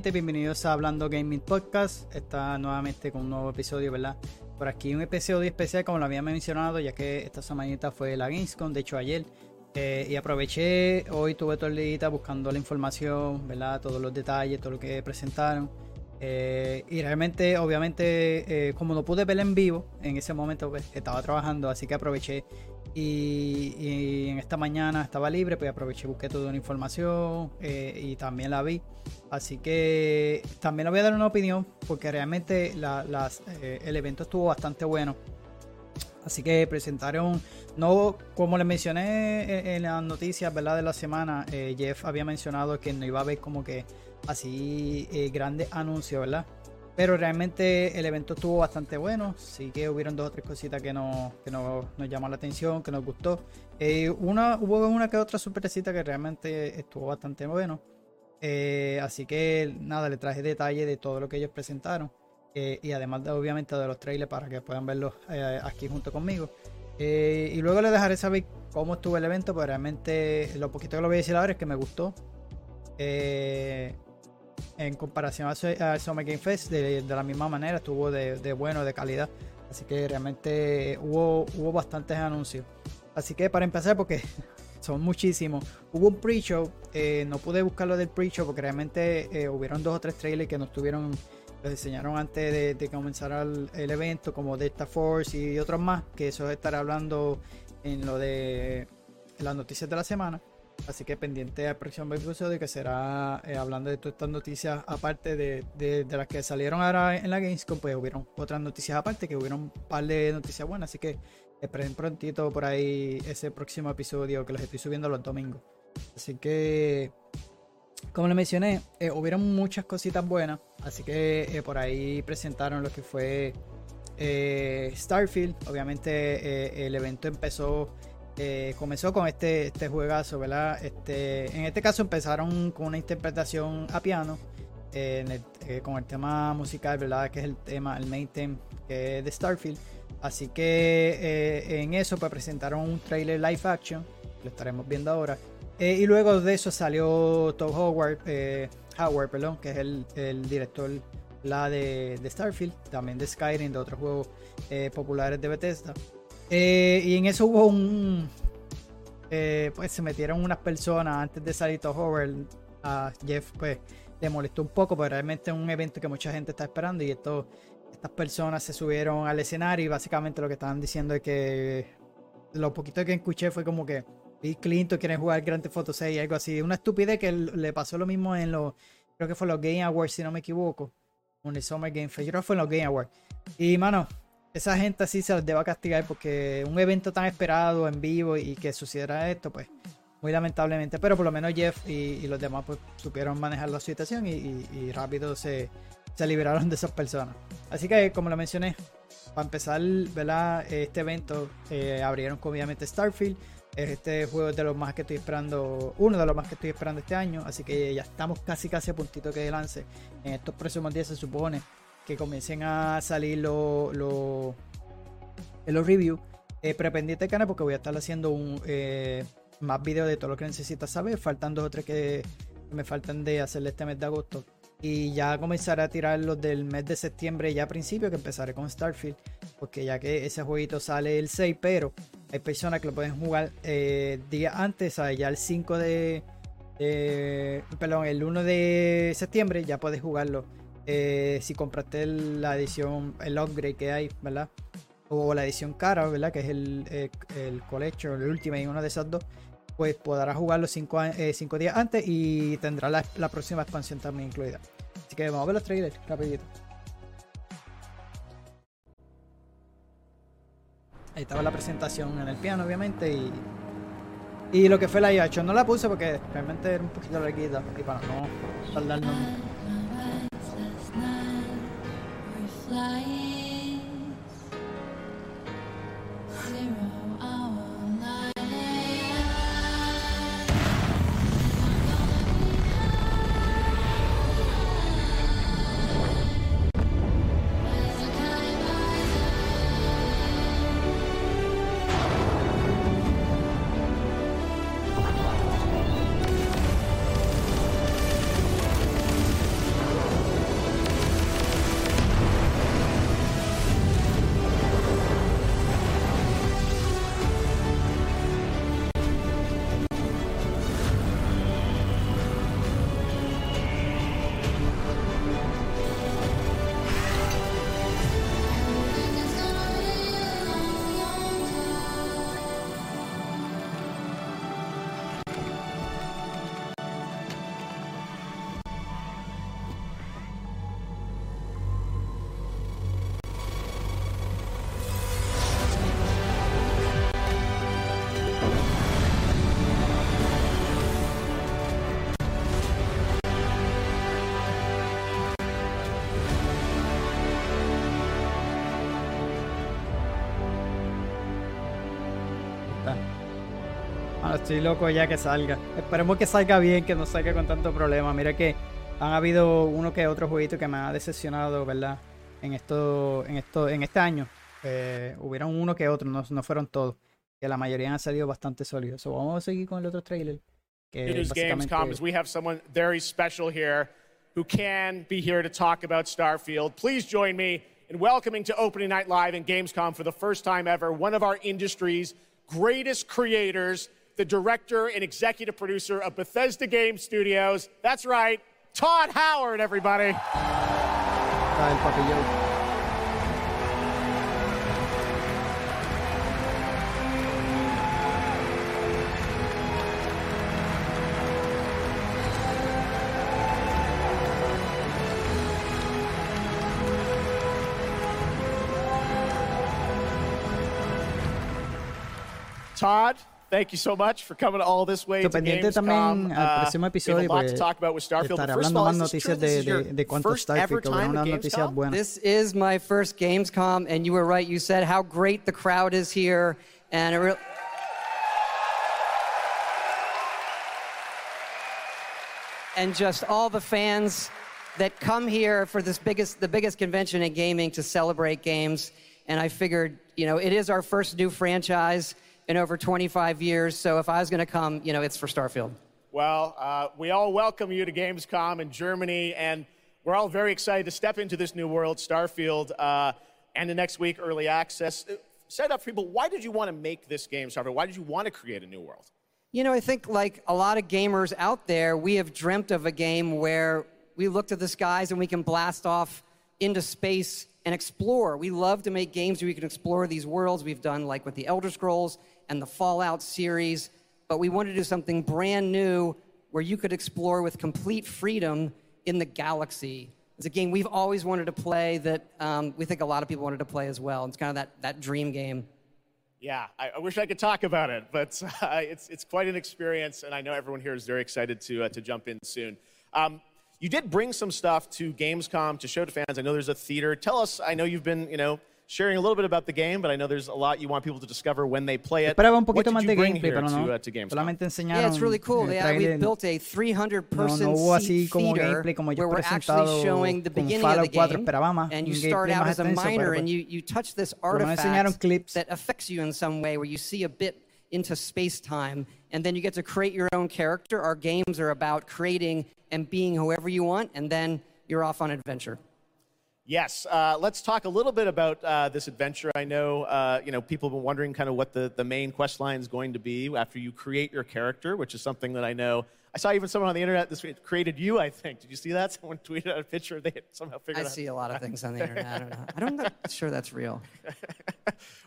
Gente, bienvenidos a Hablando Gaming Podcast. Está nuevamente con un nuevo episodio, ¿verdad? Por aquí un episodio especial, como lo había mencionado, ya que esta semanita fue la Gamescom, de hecho ayer. Eh, y aproveché, hoy tuve todo el día buscando la información, ¿verdad? Todos los detalles, todo lo que presentaron. Eh, y realmente, obviamente, eh, como no pude ver en vivo, en ese momento pues, estaba trabajando, así que aproveché y, en esta mañana estaba libre, pues aproveché, busqué toda la información eh, y también la vi. Así que también le voy a dar una opinión, porque realmente las, el evento estuvo bastante bueno. Así que presentaron, no como les mencioné en las noticias ¿verdad? de la semana, Jeff había mencionado que no iba a haber como que así eh, grandes anuncios, ¿verdad? Pero realmente el evento estuvo bastante bueno. Sí que hubieron dos o tres cositas que, no, que no, nos llamó la atención, que nos gustó. Eh, una, hubo una que otra sorpresita que realmente estuvo bastante bueno. Eh, así que nada, le traje detalle de todo lo que ellos presentaron. y además de, obviamente de los trailers para que puedan verlos aquí junto conmigo. y luego les dejaré saber cómo estuvo el evento, pues realmente lo poquito que lo voy a decir ahora es que me gustó. Eh, en comparación al Summer Game Fest, de, la misma manera, estuvo de, bueno, de calidad. Así que realmente hubo, hubo bastantes anuncios. Así que para empezar, porque son muchísimos, hubo un pre-show. Eh, no pude buscarlo del pre-show porque realmente eh, hubieron dos o tres trailers que nos tuvieron, los antes de, que comenzara el, evento, como Delta Force y otros más, que eso estaré hablando en lo de las noticias de la semana. Así que pendiente al próximo episodio que será eh, hablando de todas estas noticias aparte de, las que salieron ahora en la Gamescom, pues hubieron otras noticias aparte, que hubieron un par de noticias buenas, así que esperen prontito por ahí ese próximo episodio que los estoy subiendo los domingos. Así que, como les mencioné, eh, hubieron muchas cositas buenas, así que eh, por ahí presentaron lo que fue Starfield. Obviamente el evento empezó eh, comenzó con este, este juegazo, ¿verdad? Este, en este caso empezaron con una interpretación a piano, eh, con el tema musical, ¿verdad? Que es el tema, el main theme de Starfield. Así que eh, en eso pues presentaron un trailer live action, lo estaremos viendo ahora. y luego de eso salió Todd Howard, Howard perdón, que es el, director la de, Starfield, también de Skyrim, de otros juegos populares de Bethesda. Eh, y en eso hubo un. Eh, pues se metieron unas personas antes de salir Todd Howard. A Jeff, pues le molestó un poco, pero realmente es un evento que mucha gente está esperando. Y esto, estas personas se subieron al escenario y básicamente lo que estaban diciendo es que. Lo poquito que escuché fue como que Bill Clinton quiere jugar Grand Theft Auto 6 y algo así. Una estupidez que le pasó lo mismo en los. Creo que fue los Game Awards, si no me equivoco. En el Summer Game Fest. Yo creo que fue en los Game Awards. Y mano, esa gente así se les deba castigar porque un evento tan esperado en vivo y que sucediera esto, pues muy lamentablemente. Pero por lo menos Jeff y, los demás pues supieron manejar la situación y, rápido se, se, liberaron de esas personas. Así que como lo mencioné, para empezar ¿verdad? este evento eh, abrieron obviamente Starfield. Este juego es de los más que estoy esperando, uno de los más que estoy esperando este año. Así que ya estamos casi casi a puntito que lance. En estos próximos días se supone que comiencen a salir los lo, los reviews. Eh, pero pendiente canal porque voy a estar haciendo un, eh, más videos de todo lo que necesitas saber. Faltan dos o tres que me faltan de hacerle este mes de agosto. Y ya comenzaré a tirar los del mes de septiembre ya a principio, que empezaré con Starfield. Porque ya que ese jueguito sale el 6, pero hay personas que lo pueden jugar eh, días antes, ¿sabes? ya el 5 de... perdón, el 1 de septiembre ya puedes jugarlo eh, si compraste la edición, el upgrade que hay, ¿verdad? O la edición cara, ¿verdad? Que es el, el, el Collection, el una de esas dos, pues podrás jugarlo 5 eh, días antes y tendrá la, próxima expansión también incluida. Así que vamos a ver los trailers rapidito. Ahí estaba la presentación en el piano, obviamente, y, y lo que fue la IH. No la puse porque realmente era un poquito larguita y para no tardarnos estoy loco ya que salga. Esperemos que salga bien, que no salga con tanto problema. Mira que han habido uno que otro jueguito que me ha decepcionado, ¿verdad? En esto, en esto, en este año. Eh, hubieron uno que otro, no, no fueron todos. Que la mayoría han salido bastante sólidos. So, vamos a seguir con el otro trailer. Que is Gamescom as we have someone very special here who can be here to talk about Starfield. Please join me in welcoming to Opening Night Live in Gamescom for the first time ever one of our industry's greatest creators, the director and executive producer of Bethesda Game Studios. That's right, Todd Howard, everybody. Está el papillo. Todd, thank you so much for coming all this way to pendiente Gamescom. también al Uh, próximo we have a episodio lot pues, to talk about with Starfield. estaré first of hablando all, más is this true? noticias This de, is your de, de cuánto first ever Starfield, que time at unas noticias Gamescom? buenas. This is my first Gamescom, and you were right. You said how great the crowd is here, and it really. And just all the fans that come here for this biggest, the biggest convention in gaming to celebrate games. And I figured, you know, it is our first new franchise in over 25 years. So if I was going to come, you know, it's for Starfield. Well, uh, we all welcome you to Gamescom in Germany, and we're all very excited to step into this new world, Starfield, uh, and the next week, early access. Uh, Set up for people, why did you want to make this game, Starfield? Why did you want to create a new world? You know, I think like a lot of gamers out there, we have dreamt of a game where we look to the skies and we can blast off into space and explore. We love to make games where we can explore these worlds. We've done like with the Elder Scrolls and the Fallout series, but we want to do something brand new where you could explore with complete freedom in the galaxy. It's a game we've always wanted to play that um, we think a lot of people wanted to play as well. It's kind of that, that dream game. Yeah, I, I wish I could talk about it, but uh, it's, it's quite an experience, and I know everyone here is very excited to, uh, to jump in soon. Um, you did bring some stuff to Gamescom to show to fans. I know there's a theater. Tell us, I know you've been, you know, sharing a little bit about the game, but I know there's a lot you want people to discover when they play it. Esperaba un poquito más de gameplay, here pero to, no. uh, to Gamescom? Solamente enseñaron. Yeah, it's really cool. Yeah, we've built a 300 No, person no hubo así seat como theater gameplay como where yo we're presentado actually showing the beginning of the Fallout 4 game. esperaba más, And you start out as a miner pero and you, you touch this Por lo menos enseñaron artifact clips. that affects you in some way where you see a bit into space time and then you get to create your own character. Our games are about creating and being whoever you want and then you're off on adventure. Yes, uh, let's talk a little bit about uh, this adventure. I know, uh, you know, people have been wondering kind of what the, the main quest line is going to be after you create your character, which is something that I know. I saw even someone on the internet this week created you. I think. Did you see that? Someone tweeted out a picture. They had somehow figured I out. I see a lot of things on the internet. I don't know. I don't know. sure that's real.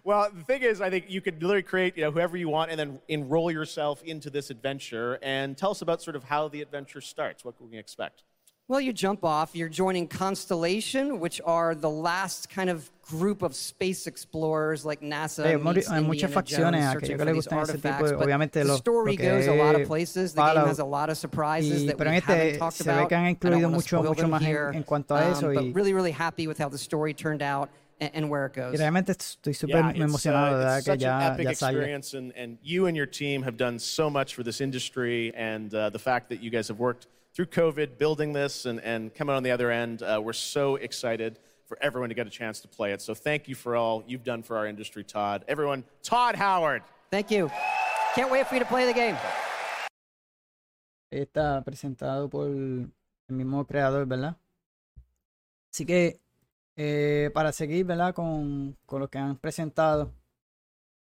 Well, the thing is, I think you could literally create, you know, whoever you want, and then enroll yourself into this adventure. And tell us about sort of how the adventure starts. What can we expect? Well, you jump off. You're joining Constellation, which are the last kind of group of space explorers like NASA. Hay, mori- meets hay muchas Indiana facciones Jones a searching aquellos que for les these gustan ese tipo artifacts, de, but obviamente the lo, story lo que goes a lot of places. The game has a lot of surprises Y- that pero we en este haven't talked se ve about. que han I don't incluido mucho- mucho más en- here. en cuanto a eso Um, y- but really, really happy with how the story turned out and, and where it goes. Y realmente estoy súper Yeah, it's, emocionado uh, de verdad it's que such ya, an epic ya salga. experience, and, and you and your team have done so much for this industry, and uh, the fact that you guys have worked through COVID building this and, and coming on the other end, uh, we're so excited for everyone to get a chance to play it. So thank you for all you've done for our industry, Todd. Everyone, Todd Howard. Thank you. Can't wait for you to play the game. Está presentado por el mismo creador, ¿verdad? Así que eh, para seguir, ¿verdad? Con, con lo que han presentado.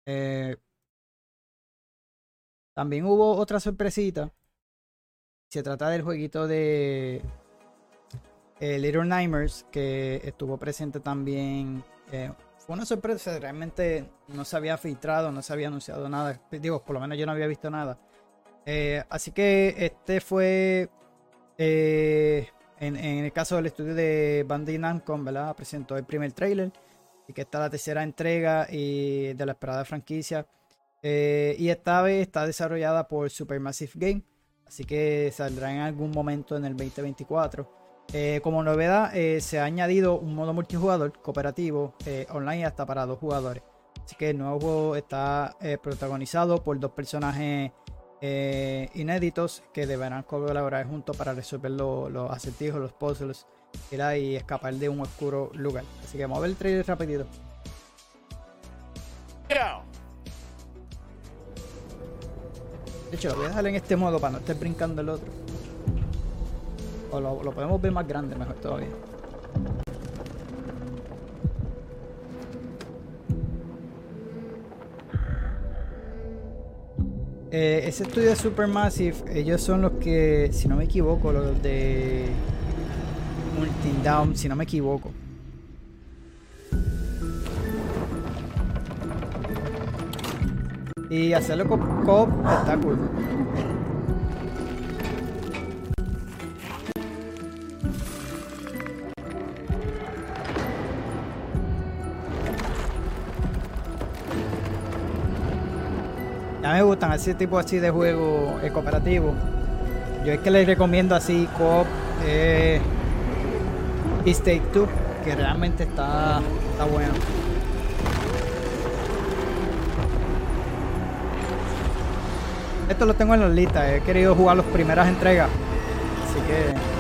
eh, también hubo otra sorpresita. Se trata del jueguito de eh, Little Nightmares que estuvo presente también. eh, fue una sorpresa, realmente no se había filtrado, no se había anunciado nada. Digo, por lo menos yo no había visto nada. Eh, así que este fue eh, en, el caso del estudio de Bandai Namco, ¿verdad? Presentó el primer trailer y que está la tercera entrega de la esperada franquicia. Y esta vez está desarrollada por Supermassive Game, así que saldrá en algún momento en el 2024. Eh, como novedad, eh, se ha añadido un modo multijugador cooperativo eh, online hasta para dos jugadores. Así que el nuevo juego está eh, protagonizado por dos personajes eh, inéditos que deberán colaborar juntos para resolver los acertijos, los puzzles y escapar de un oscuro lugar. Así que vamos a ver el trailer rapidito. De hecho, lo voy a dejar en este modo para no estar brincando el otro. O lo, podemos ver más grande, mejor todavía. Eh, ese estudio de Supermassive, ellos son los que, si no me equivoco, los de Multidown, si no me equivoco. Y hacerlo con cop está cool. A mí me gustan ese tipo así de juego eh, cooperativo. Yo es que les recomiendo así coop eh, Stake 2, que realmente está, está bueno. Esto lo tengo en la lista, he querido jugar las primeras entregas. Así que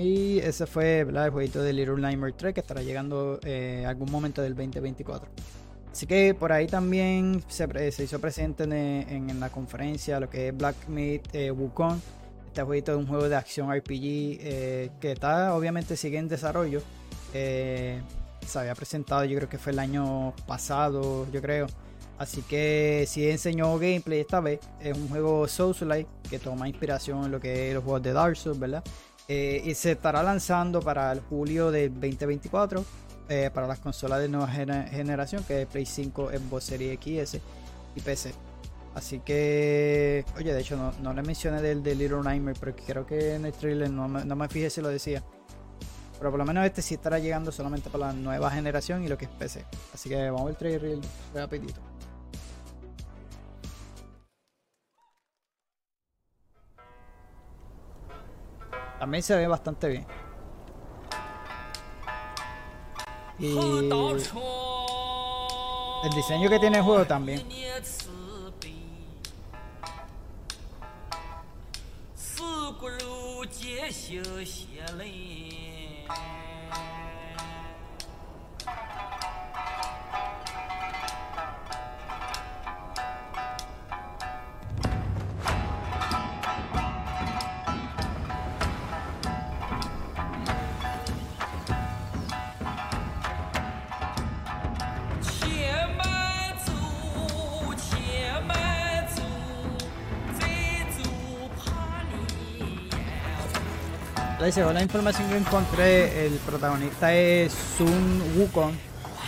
Y ese fue el jueguito de Little Nightmare 3 que estará llegando eh, algún momento del 2024. Así que por ahí también se, hizo presente en, la conferencia lo que es Black Myth eh, Wukong. Este jueguito es un juego de acción RPG eh, que está obviamente sigue en desarrollo. se había presentado yo creo que fue el año pasado, yo creo. Así que si enseñó gameplay esta vez. Es un juego Souls-like que toma inspiración en lo que es los juegos de Dark Souls, ¿verdad? Eh, y se estará lanzando para el julio del 2024 eh, para las consolas de nueva generación, que es Play 5, Xbox Series XS y PC. Así que, oye, de hecho no, no le mencioné del de Little Nightmare, porque creo que en el trailer no me, no me fijé si lo decía. Pero por lo menos este sí estará llegando solamente para la nueva generación y lo que es PC. Así que vamos al trailer rapidito. También se ve bastante bien. El diseño que tiene el juego también. Según la información que encontré, el protagonista es Sun Wukong,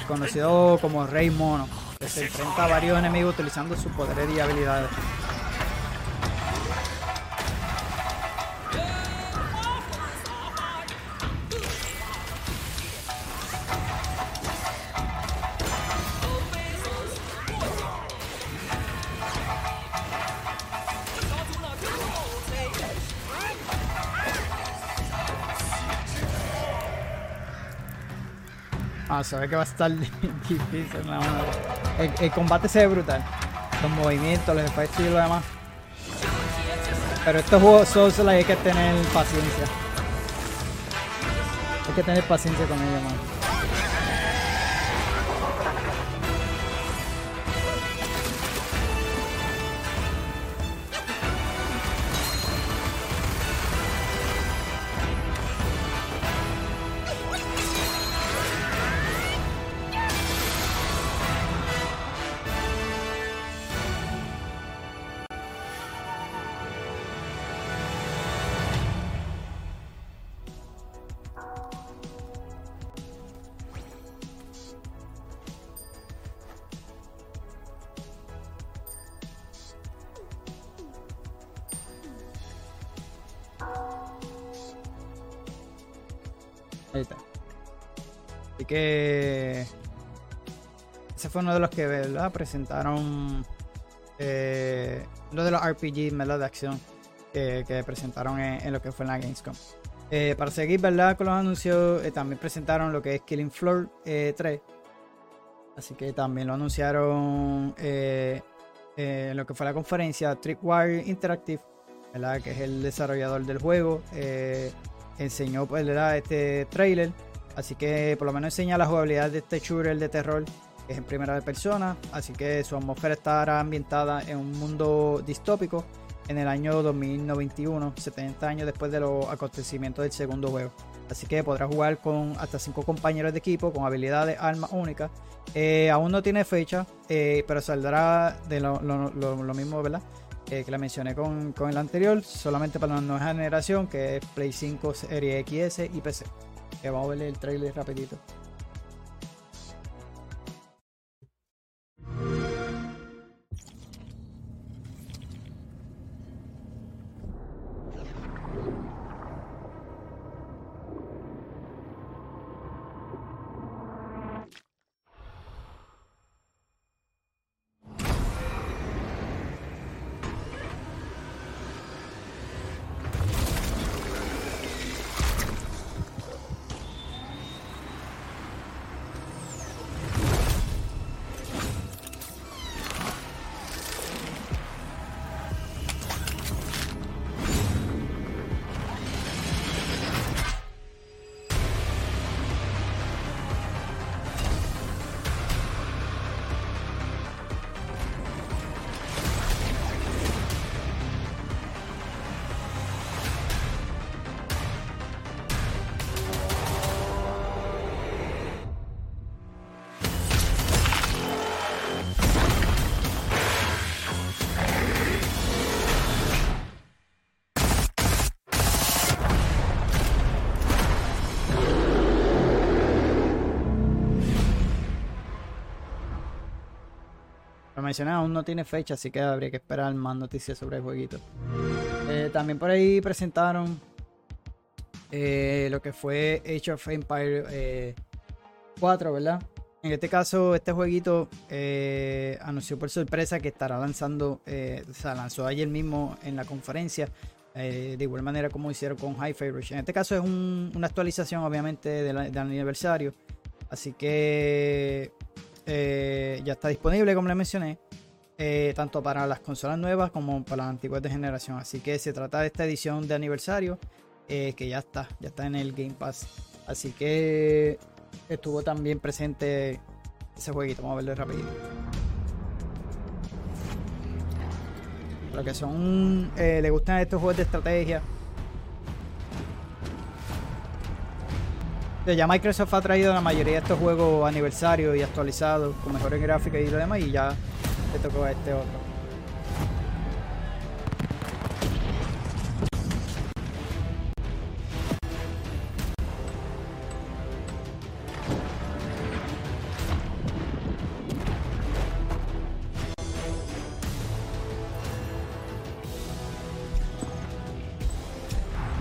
conocido como Rey Mono, que se enfrenta a varios enemigos utilizando sus poderes y habilidades. Se ve que va a estar difícil, El, combate se ve brutal. Los movimientos, los efectos y lo demás. Pero estos juegos solo hay que tener paciencia. Hay que tener paciencia con ellos, man. Que ese fue uno de los que ¿verdad? presentaron eh, lo de los RPG de acción que presentaron en, lo que fue en la Gamescom. Eh, para seguir ¿verdad? con los anuncios, eh, también presentaron lo que es Killing Floor 3. Así que también lo anunciaron en lo que fue la conferencia Tripwire Interactive, ¿verdad? que es el desarrollador del juego. enseñó pues, este trailer. Así que por lo menos enseña la jugabilidad de este shooter de terror es en primera persona, así que su atmósfera estará ambientada en un mundo distópico en el año 2091, 70 años después de los acontecimientos del segundo juego. Así que podrá jugar con hasta 5 compañeros de equipo con habilidades, armas únicas. Eh, aún no tiene fecha, eh, pero saldrá de lo, mismo, ¿verdad? Eh, que la mencioné con, con, el anterior, solamente para la nueva generación, que es Play 5, Serie XS y PC. Vamos a ver el trailer rapidito. Aún no tiene fecha, así que habría que esperar más noticias sobre el jueguito. Eh, también por ahí presentaron eh, lo que fue Age of Empire 4, eh, ¿verdad? En este caso, este jueguito anunció por sorpresa que estará lanzando, o sea, lanzó ayer mismo en la conferencia, de igual manera como hicieron con Hi-Fi Rush. En este caso es una actualización, obviamente, del aniversario. Así que eh, ya está disponible, como les mencioné, eh, tanto para las consolas nuevas como para las antiguas de generación. Así que se trata de esta edición de aniversario eh, que ya está, ya está en el Game Pass. Así que estuvo también presente ese jueguito. Vamos a verlo rapidito. Lo que son, le gustan estos juegos de estrategia Ya Microsoft ha traído la mayoría de estos juegos aniversarios y actualizados con mejores gráficas y lo demás y ya le tocó a este otro.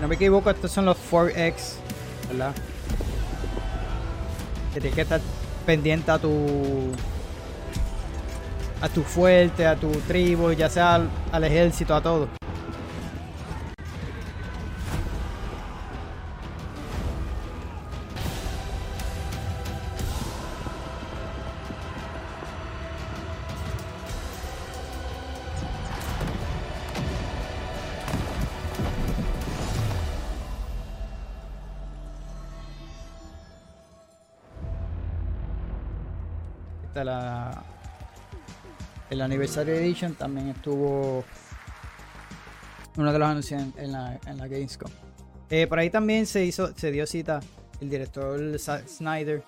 no me equivoco, estos son los 4X, ¿verdad? Que tienes que estar pendiente a tu a tu fuerte, a tu tribu, ya sea al ejército, a todo. Anniversary Edition también estuvo uno de los anuncios en, la, en la Gamescom. Eh, por ahí también se hizo, se dio cita el director Snyder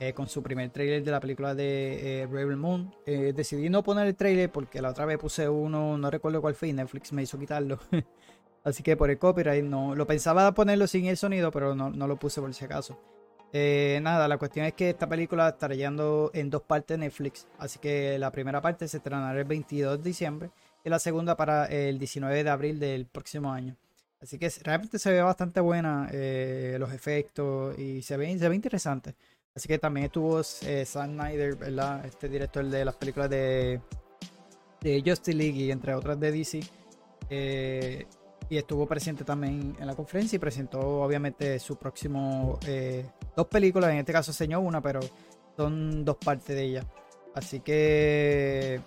eh, con su primer trailer de la película de eh, Rebel Moon. decidí no poner el trailer porque la otra vez puse uno, no recuerdo cuál fue, Netflix me hizo quitarlo. Así que por el copyright no lo pensaba ponerlo sin el sonido, pero no, no lo puse por si acaso. Eh, nada, la cuestión es que esta película estará llegando en dos partes Netflix. Así que la primera parte se estrenará el 22 de diciembre y la segunda para el 19 de abril del próximo año. Así que realmente se ve bastante buena eh, los efectos y se ve, se ve interesante. Así que también estuvo eh, Sam Snyder, ¿verdad? Este director de las películas de, de Justice League y entre otras de DC. Eh, y estuvo presente también en la conferencia y presentó obviamente su próximo eh, dos películas, en este caso enseñó una, pero son dos partes de ella. Así que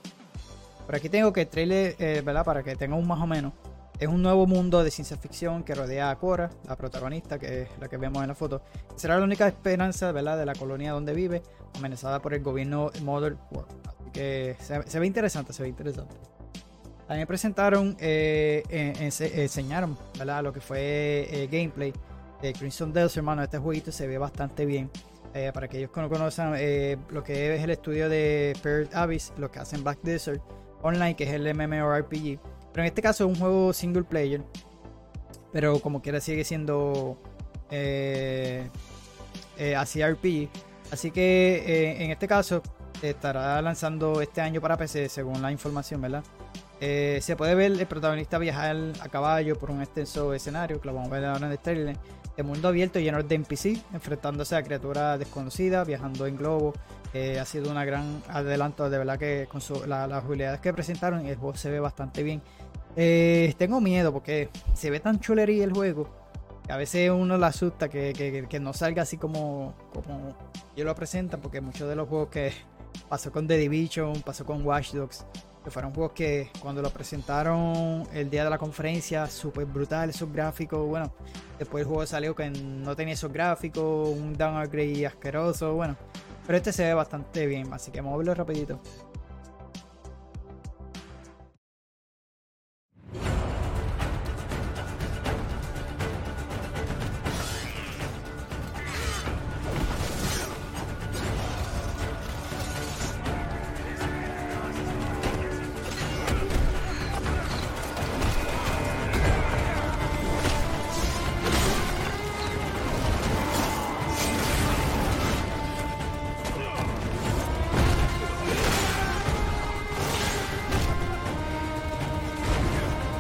por aquí tengo que el trailer, eh, ¿verdad? Para que tenga un más o menos. Es un nuevo mundo de ciencia ficción que rodea a Cora, la protagonista, que es la que vemos en la foto. Será la única esperanza, ¿verdad? De la colonia donde vive, amenazada por el gobierno Mother World. Así que se ve interesante, se ve interesante. También presentaron, eh, enseñaron ¿verdad? lo que fue eh, gameplay de Crimson Dells, hermano. Este jueguito se ve bastante bien. Eh, para aquellos que no conocen lo que es el estudio de Pearl Abyss, lo que hacen Black Desert Online, que es el MMORPG. Pero en este caso es un juego single player. Pero como quiera sigue siendo así RPG. Así que en este caso estará lanzando este año para PC, según la información, ¿verdad? Eh, se puede ver el protagonista viajar a caballo por un extenso escenario, que lo vamos a ver ahora en el trailer, de mundo abierto lleno de NPC, enfrentándose a criaturas desconocidas, viajando en globo. Eh, ha sido un gran adelanto, de verdad que con las habilidades que presentaron, el juego se ve bastante bien. Eh, tengo miedo porque se ve tan chulería el juego que a veces uno le asusta que, no salga así como, como yo lo presentan, porque muchos de los juegos que pasó con The Division, pasó con Watch Dogs, que fueron juegos que cuando lo presentaron el día de la conferencia, súper brutal, esos gráficos, bueno, después el juego salió que no tenía esos gráficos, un downgrade asqueroso, bueno, pero este se ve bastante bien, así que vamos a rapidito.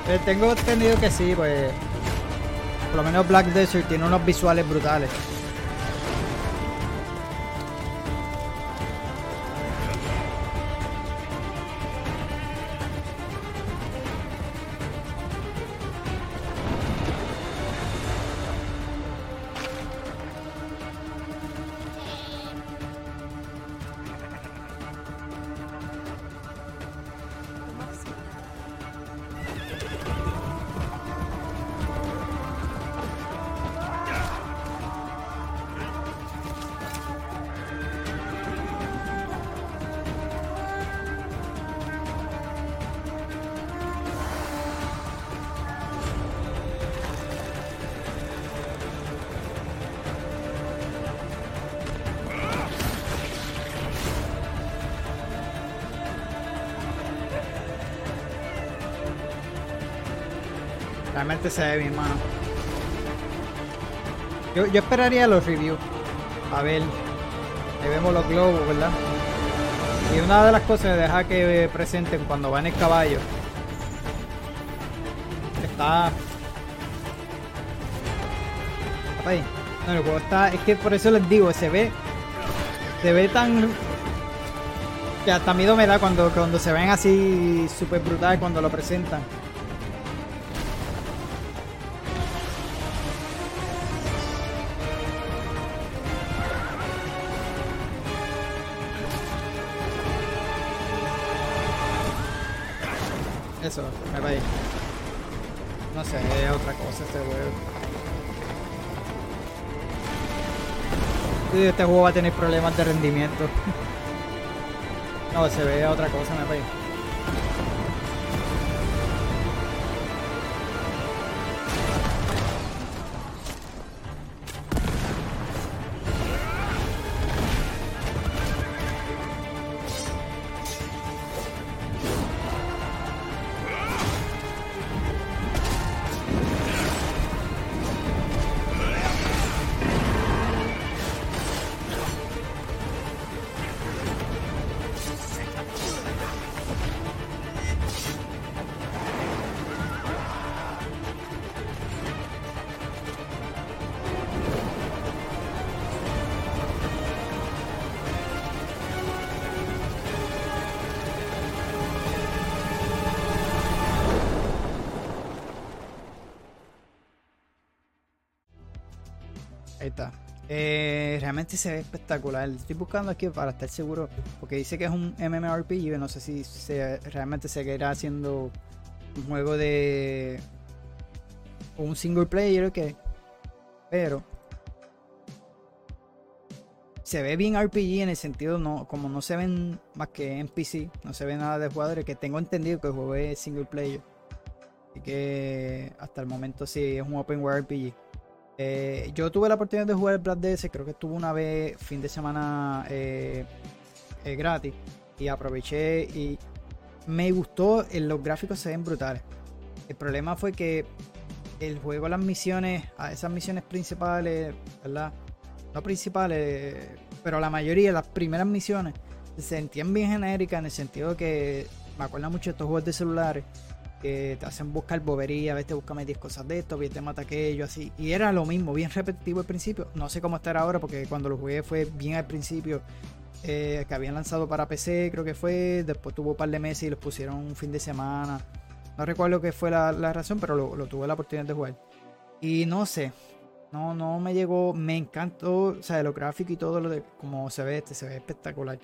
Eh, tengo entendido que sí, pues. Por lo menos Black Desert tiene unos visuales brutales. Realmente se ve bien, mano. Yo, esperaría los reviews. A ver. Ahí vemos los globos, ¿verdad? Y una de las cosas deja que presenten cuando va en el caballo. Está. No, el juego está. Es que por eso les digo, se ve. Se ve tan. Que hasta miedo me da cuando, cuando se ven así súper brutales cuando lo presentan. Este juego. este juego va a tener problemas de rendimiento. no, se ve otra cosa, me va Se ve espectacular. Estoy buscando aquí para estar seguro. Porque dice que es un MMORPG. No sé si se, realmente se quedará haciendo un juego de. un single player o qué. Pero. Se ve bien RPG en el sentido, no, como no se ven más que en PC, no se ve nada de jugadores, que tengo entendido que el juego es single player. Así que hasta el momento sí es un open world RPG. Eh, yo tuve la oportunidad de jugar el Blood DS, creo que estuvo una vez fin de semana eh, eh, gratis y aproveché y me gustó, los gráficos se ven brutales. El problema fue que el juego, las misiones, esas misiones principales, ¿verdad? No principales, pero la mayoría, las primeras misiones, se sentían bien genéricas en el sentido que me acuerdo mucho de estos juegos de celulares que te hacen buscar bobería, vete, búscame 10 cosas de esto, vete, mata aquello, así. Y era lo mismo, bien repetitivo al principio. No sé cómo estar ahora, porque cuando lo jugué fue bien al principio, eh, que habían lanzado para PC, creo que fue. Después tuvo un par de meses y los pusieron un fin de semana. No recuerdo qué fue la, razón, pero lo, tuve la oportunidad de jugar. Y no sé, no, no me llegó, me encantó, o sea, lo gráfico y todo lo de cómo se ve este, se ve espectacular.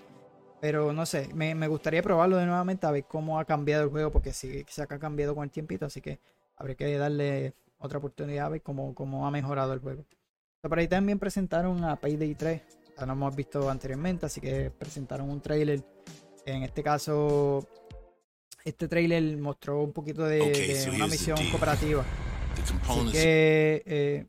Pero no sé, me, gustaría probarlo de nuevamente a ver cómo ha cambiado el juego, porque sí se ha cambiado con el tiempito, así que habría que darle otra oportunidad a ver cómo, cómo ha mejorado el juego. Por ahí también presentaron a Payday 3, ya lo hemos visto anteriormente, así que presentaron un trailer. En este caso, este trailer mostró un poquito de, una misión cooperativa. Así que eh,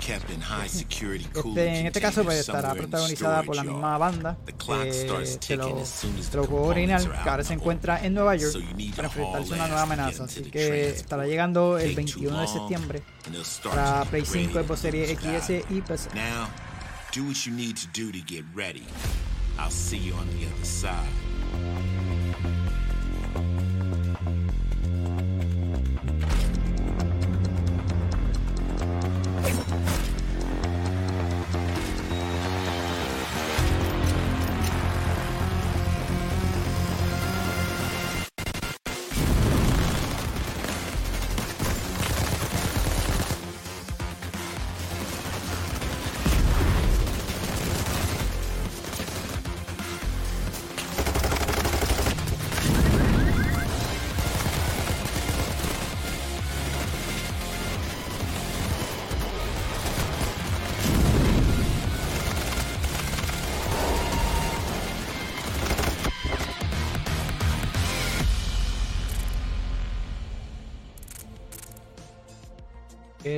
este, en este caso pues, estará protagonizada por la misma banda eh, de, los, original que ahora se encuentra en Nueva York para enfrentarse a una nueva amenaza. Así que estará llegando el 21 de septiembre para Play 5, Xbox Series XS y PC. do what you need to do to get ready. I'll see you on the other side.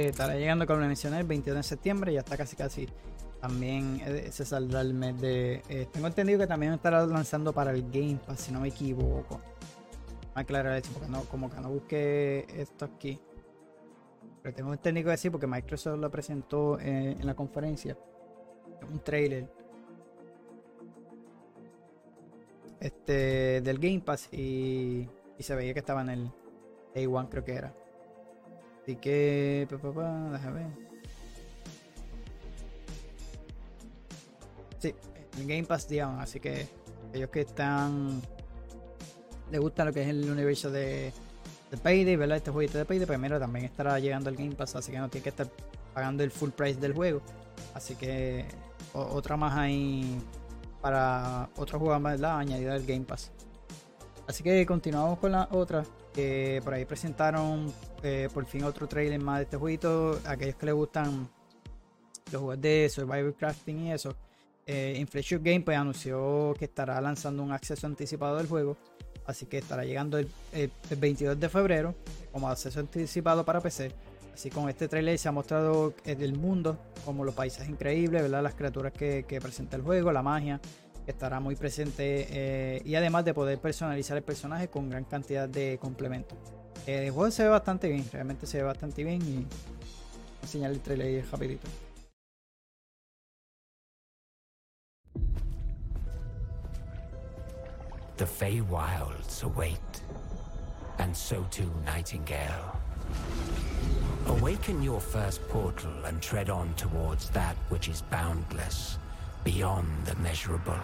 Estará llegando, como mencioné, el 21 de septiembre, ya está casi casi. También eh, se saldrá el mes de. Eh, tengo entendido que también estará lanzando para el Game Pass, si no me equivoco. Más claro eso, porque no, como que no busqué esto aquí. Pero tengo entendido que sí, porque Microsoft lo presentó eh, en la conferencia. Un trailer. Este, del Game Pass y, y se veía que estaba en el A1, creo que era. Así que, déjame ver. Sí, el Game Pass digamos, así que ellos que están les gusta lo que es el universo de, de Payday, ¿verdad? Este jueguito de Payday, primero pues también estará llegando el Game Pass, así que no tiene que estar pagando el full price del juego. Así que otra más ahí para otro juego más, ¿verdad? Añadida al Game Pass. Así que continuamos con la otra que por ahí presentaron eh, por fin otro trailer más de este jueguito. Aquellos que les gustan los juegos de Survivor Crafting y eso. Eh, Inflation Game pues anunció que estará lanzando un acceso anticipado del juego. Así que estará llegando el, 22 de febrero como acceso anticipado para PC. Así con este trailer se ha mostrado el mundo, como los paisajes increíbles, ¿verdad? las criaturas que presenta el juego, la magia, estará muy presente eh, y además de poder personalizar el personaje con gran cantidad de complementos. el juego se ve bastante bien, realmente se ve bastante bien y enseñar el trailer rapidito. The Fey Wilds await, and so too Nightingale. Awaken your first portal and tread on towards that which is boundless. Beyond the measurable.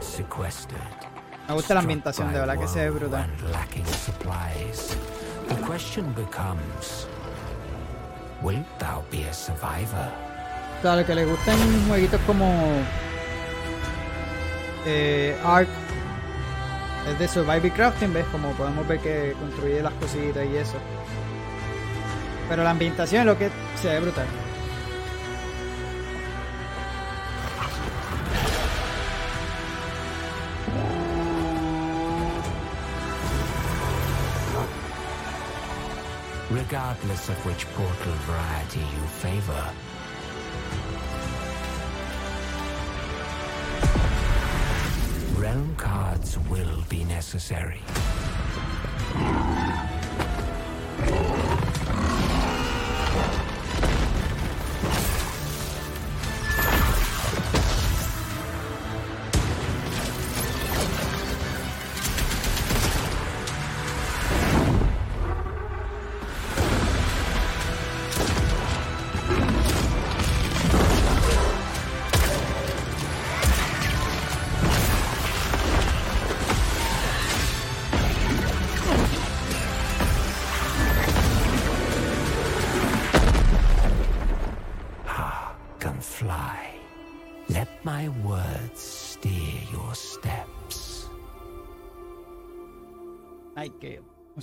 Sequestered. Me gusta la ambientación, de verdad que se ve brutal. Lacking supplies, The question becomes, wilt thou be a survivor? O sea, a los que les gustan jueguitos como eh, Ark, es de Survivor Crafting, ¿ves? Como podemos ver que construye las cositas y eso. Pero la ambientación es lo que se ve brutal. Regardless of which portal variety you favor, realm cards will be necessary.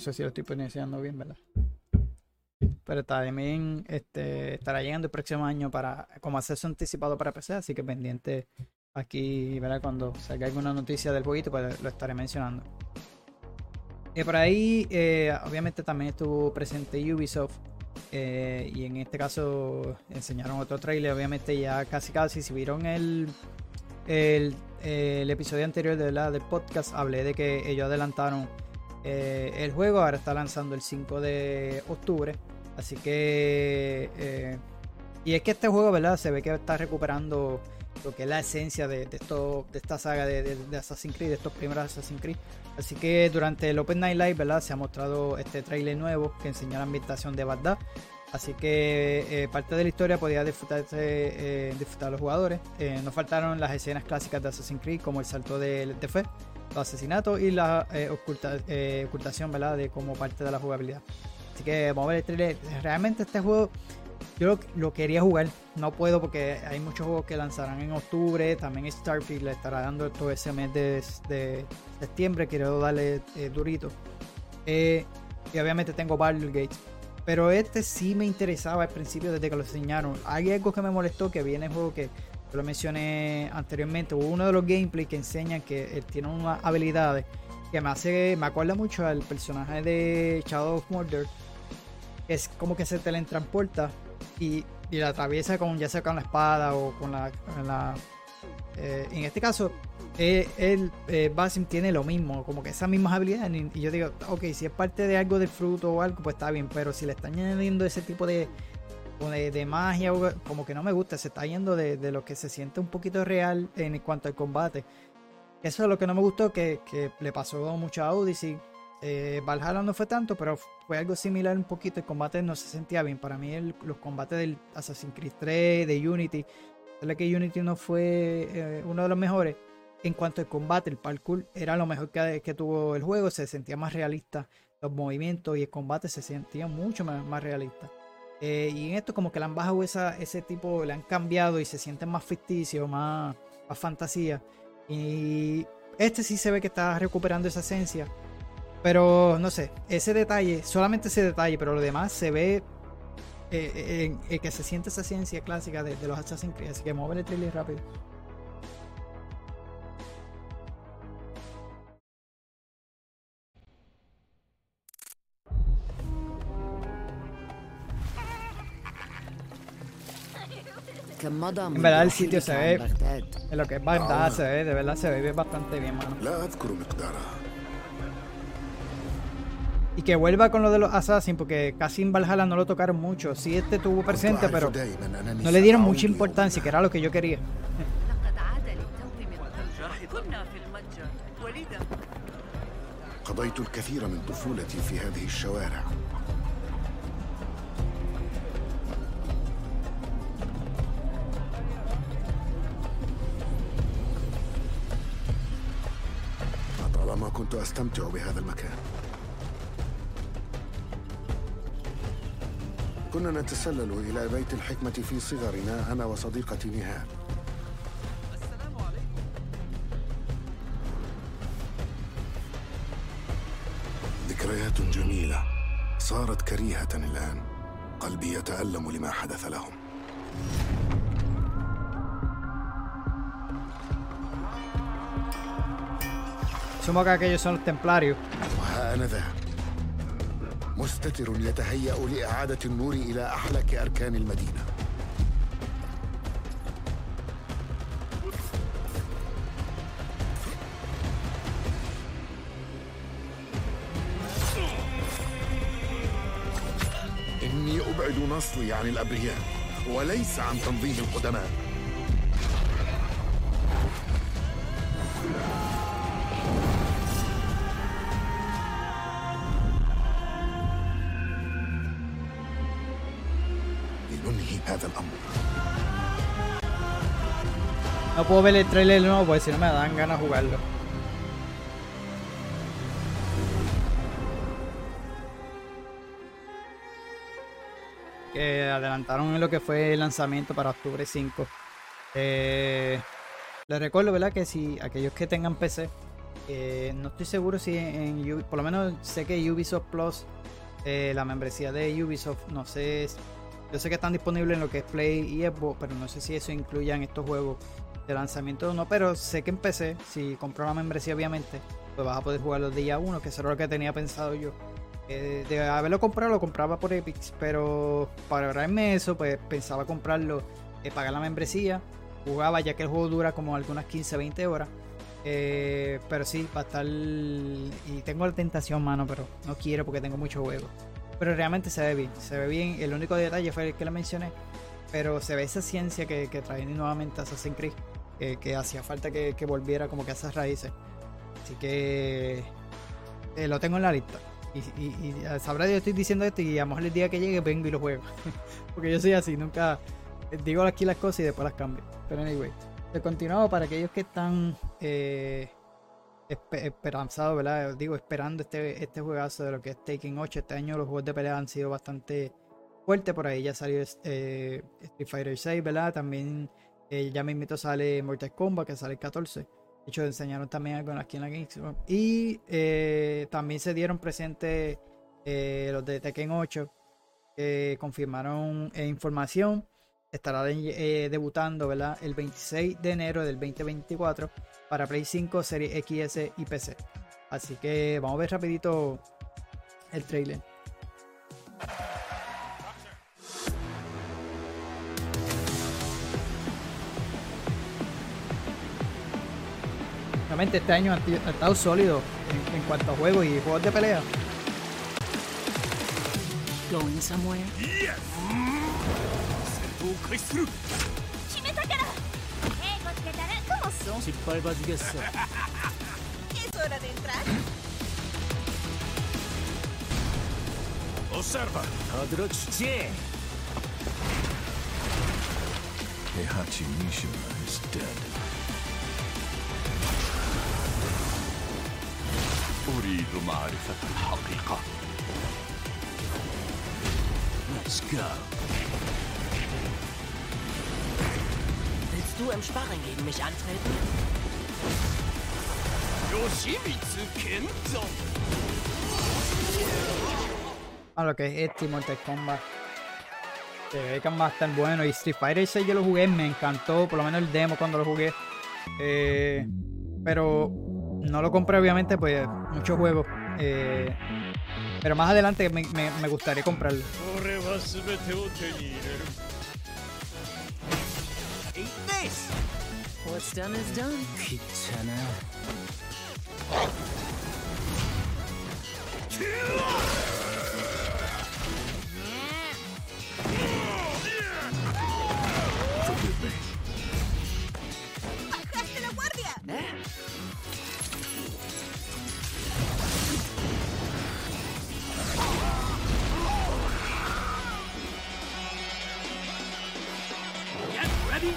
No sé si lo estoy pronunciando bien, ¿verdad? Pero también este, estará llegando el próximo año para como acceso anticipado para PC, así que pendiente aquí, ¿verdad? Cuando salga alguna noticia del jueguito, pues lo estaré mencionando. Y por ahí, eh, obviamente también estuvo presente Ubisoft. eh, y en este caso enseñaron otro trailer. Obviamente ya casi casi, si vieron el, el, el episodio anterior de la, del podcast, hablé de que ellos adelantaron eh, el juego. Ahora está lanzando el 5 de octubre. Así que... eh, y es que este juego, ¿verdad? Se ve que está recuperando lo que es la esencia de, esta saga de, de- Assassin's Creed, de estos primeros Assassin's Creed. Así que durante el Open Night Live, ¿verdad? Se ha mostrado este trailer nuevo que enseña la ambientación de Bagdad. Así que eh, parte de la historia podía disfrutar los jugadores. No faltaron las escenas clásicas de Assassin's Creed, como el salto de, de fe, los asesinatos y la eh, eh, ocultación, ¿verdad? De como parte de la jugabilidad. Así que vamos a ver el trailer. Realmente este juego yo lo, quería jugar, no puedo porque hay muchos juegos que lanzarán en octubre. También Starfield le estará dando todo ese mes de, de septiembre. Quiero darle eh, durito. Y obviamente tengo Baldur's Gate. Pero este sí me interesaba al principio desde que lo enseñaron. Hay algo que me molestó que viene el juego que lo mencioné anteriormente. Hubo uno de los gameplays que enseñan que él tiene unas habilidades que me hace, me acuerda mucho al personaje de Shadow of que Es como que se teletransporta y, y la atraviesa con ya sea con la espada o con la, eh, en este caso eh, el eh, Basim tiene lo mismo como que esas mismas habilidades y, yo digo ok si es parte de algo del fruto o algo pues está bien pero si le están añadiendo ese tipo de de, magia como que no me gusta se está yendo de, de lo que se siente un poquito real en cuanto al combate eso es lo que no me gustó que, que le pasó mucho a Odyssey eh, Valhalla no fue tanto, pero fue algo similar un poquito. El combate no se sentía bien. Para mí, el- los combates del Assassin's Creed 3, de Unity, es que Unity no fue eh, uno de los mejores. En cuanto al combate, el parkour era lo mejor que, que tuvo el juego. Se sentía más realista. Los movimientos y el combate se sentían mucho más, más realistas. Eh, y en esto, como que le han bajado esa, ese tipo, le han cambiado y se sienten más ficticios, más, fantasía. Y este sí se ve que está recuperando esa esencia. Pero no sé, ese detalle, solamente ese detalle, pero lo demás se ve eh, eh, eh, que se siente esa ciencia clásica de, de los Assassin's Creed. Así que mueve el trailer rápido. En verdad el sitio se ve- En lo que es Bagdad se ve, de verdad se ve bastante bien, mano. لا أذكر مقدارها Y que vuelva con lo de los Assassin, porque casi en Valhalla no lo tocaron mucho. Sí, este tuvo presente, كنت pero أعرف دائما أنني no le dieron سأعود mucha يوماً. importancia, que era lo que yo quería. لقد عاد للتو من كنا في المتجر ولذا قضيت الكثير من طفولتي في هذه الشوارع كنت أستمتع بهذا المكان. كنا نتسلل إلى بيت الحكمة في صغرنا أنا وصديقتي نهال ذكريات جميلة. صارت كريهة الآن. قلبي يتألم لما حدث لهم. Supongo que aquellos son los templarios. مستتر يتهيأ لإعادة النور إلى أحلك أركان المدينة. إني أبعد نصري عن الأبرياء وليس عن تنظيم القدماء. Puedo ver el trailer nuevo porque si no me dan ganas de jugarlo. Que adelantaron lo que fue el lanzamiento para octubre 5. Eh, les recuerdo, ¿verdad? Que si aquellos que tengan PC, eh, no estoy seguro si en, por lo menos sé que Ubisoft Plus, eh, la membresía de Ubisoft, no sé, yo sé que están disponibles en lo que es Play y Xbox, pero no sé si eso incluya en estos juegos de lanzamiento no, pero sé que empecé, si compro la membresía obviamente, pues vas a poder jugar los días 1, que eso era lo que tenía pensado yo. Eh, de haberlo comprado, lo compraba por Epic, pero para ahorrarme eso, pues pensaba comprarlo, eh, pagar la membresía, jugaba ya que el juego dura como algunas 15, 20 horas. Eh, pero sí, va a estar. Y tengo la tentación, mano, pero no quiero porque tengo mucho juego. Pero realmente se ve bien, se ve bien. El único detalle fue el que le mencioné. Pero se ve esa ciencia que, que trae nuevamente Assassin's Creed. Eh, que hacía falta que, volviera como que a esas raíces. Así que eh, lo tengo en la lista. Y, y, y sabrá yo estoy diciendo esto y a lo mejor el día que llegue vengo y lo juego. Porque yo soy así, nunca eh, digo aquí las cosas y después las cambio. Pero anyway, de continuado para aquellos que están espe- esperanzados, ¿verdad? Digo, esperando este, este juegazo de lo que es Taken 8. Este año los juegos de pelea han sido bastante fuertes. Por ahí ya salió Street Fighter 6, ¿verdad? También eh, ya mismito sale Mortal Kombat, que sale el 14. De hecho, enseñaron también algo aquí en la Gamescom. Y eh, también se dieron presentes eh, los de Tekken 8. que confirmaron eh, información. Estará de- debutando ¿verdad? el 26 de enero del 2024 para Play 5, Serie XS y PC. Así que vamos a ver rapidito el trailer. este año ha estado sólido en, cuanto a juegos y juegos de pelea. Going somewhere? Yes. ¿Es hora de entrar? Observa. أريد معرفة الحقيقة. Let's go. Willst du im Sparring gegen mich antreten? Yoshimitsu Kento! a lo que es este y Mortal Kombat. Se ve que va a estar bueno. Y Street Fighter 6 yo lo jugué, me encantó, por lo menos el demo cuando lo jugué. Eh, pero no lo compré obviamente, pues muchos juegos. Eh, pero más adelante me, me, me gustaría comprarlo.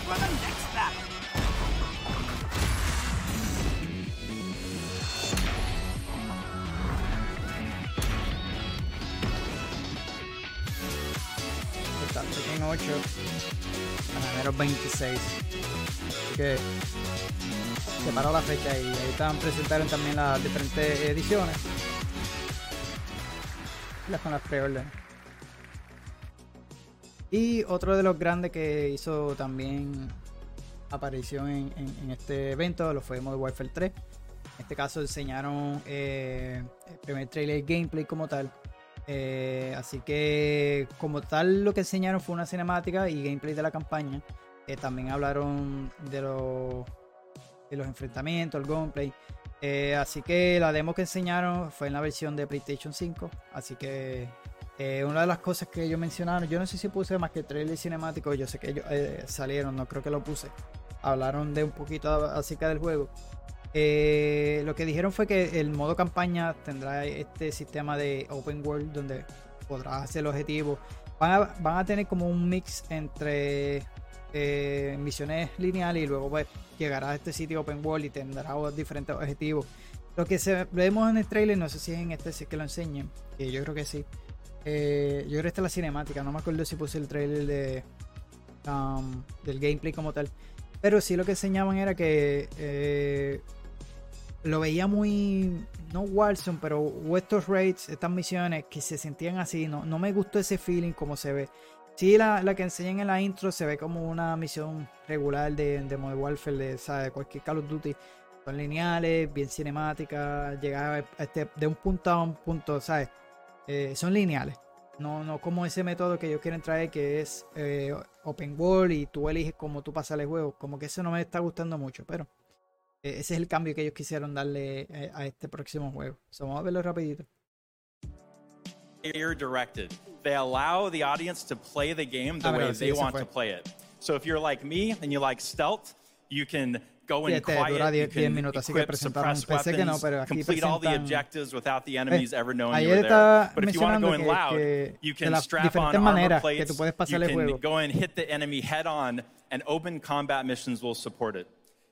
For the next battle! Tekken 8 para enero 26. Así que se paró la fecha y ahí estaban presentaron también las diferentes ediciones. Las con las preórdenes. Y otro de los grandes que hizo también aparición en, este evento lo fue Modern Warfare 3. En este caso enseñaron eh, el primer trailer gameplay como tal. Eh, así que como tal lo que enseñaron fue una cinemática y gameplay de la campaña. Eh, también hablaron de los, de los enfrentamientos, el gameplay. Así que la demo que enseñaron fue en la versión de PlayStation 5. Así que eh, una de las cosas que ellos mencionaron, yo no sé si puse más que trailer cinemático, yo sé que ellos eh, salieron, no creo que lo puse. Hablaron de un poquito acerca del juego. Eh, lo que dijeron fue que el modo campaña tendrá este sistema de open world donde podrás hacer objetivos. Van a, van a tener como un mix entre misiones lineales y luego pues, llegará a este sitio open world y tendrá o- diferentes objetivos. Lo que vemos en el trailer, no sé si es en este si es que lo enseñen, que yo creo que sí. Eh, yo creo que esta es la cinemática, no me acuerdo si puse el trailer de, um, del gameplay como tal. Pero sí lo que enseñaban era que eh, lo veía muy, no Warzone, pero estos raids, estas misiones que se sentían así. No, no me gustó ese feeling como se ve. Sí, la, la que enseñan en la intro se ve como una misión regular de, de Modern Warfare, de, ¿sabes? cualquier Call of Duty. Son lineales, bien cinemáticas, llegar a este, de un punto a un punto, ¿sabes? Eh, son lineales. No, no como ese método que ellos quieren traer que es eh, open world y tú eliges cómo tú pasas el juego. Como que eso no me está gustando mucho, pero eh, ese es el cambio que ellos quisieron darle eh, a este próximo juego. So, vamos a verlo rapidito. Ear directed. They allow the audience to play the game the Ah, way sí, they want fue. to play it. So if you're like me and you like stealth, you can go Sí, in este dura quiet, you 10 10 can minutos, así que equip, presentaron. suppress Pensé que no, weapons, pero aquí complete all the presentan- objectives without the enemies ever knowing you Ayer were there. estaba But if you want to mencionando go in que, loud, que you de can las strap on diferentes armor maneras que plates, tú puedes you pasar el can juego. go and hit the enemy head on, and open combat missions will support it.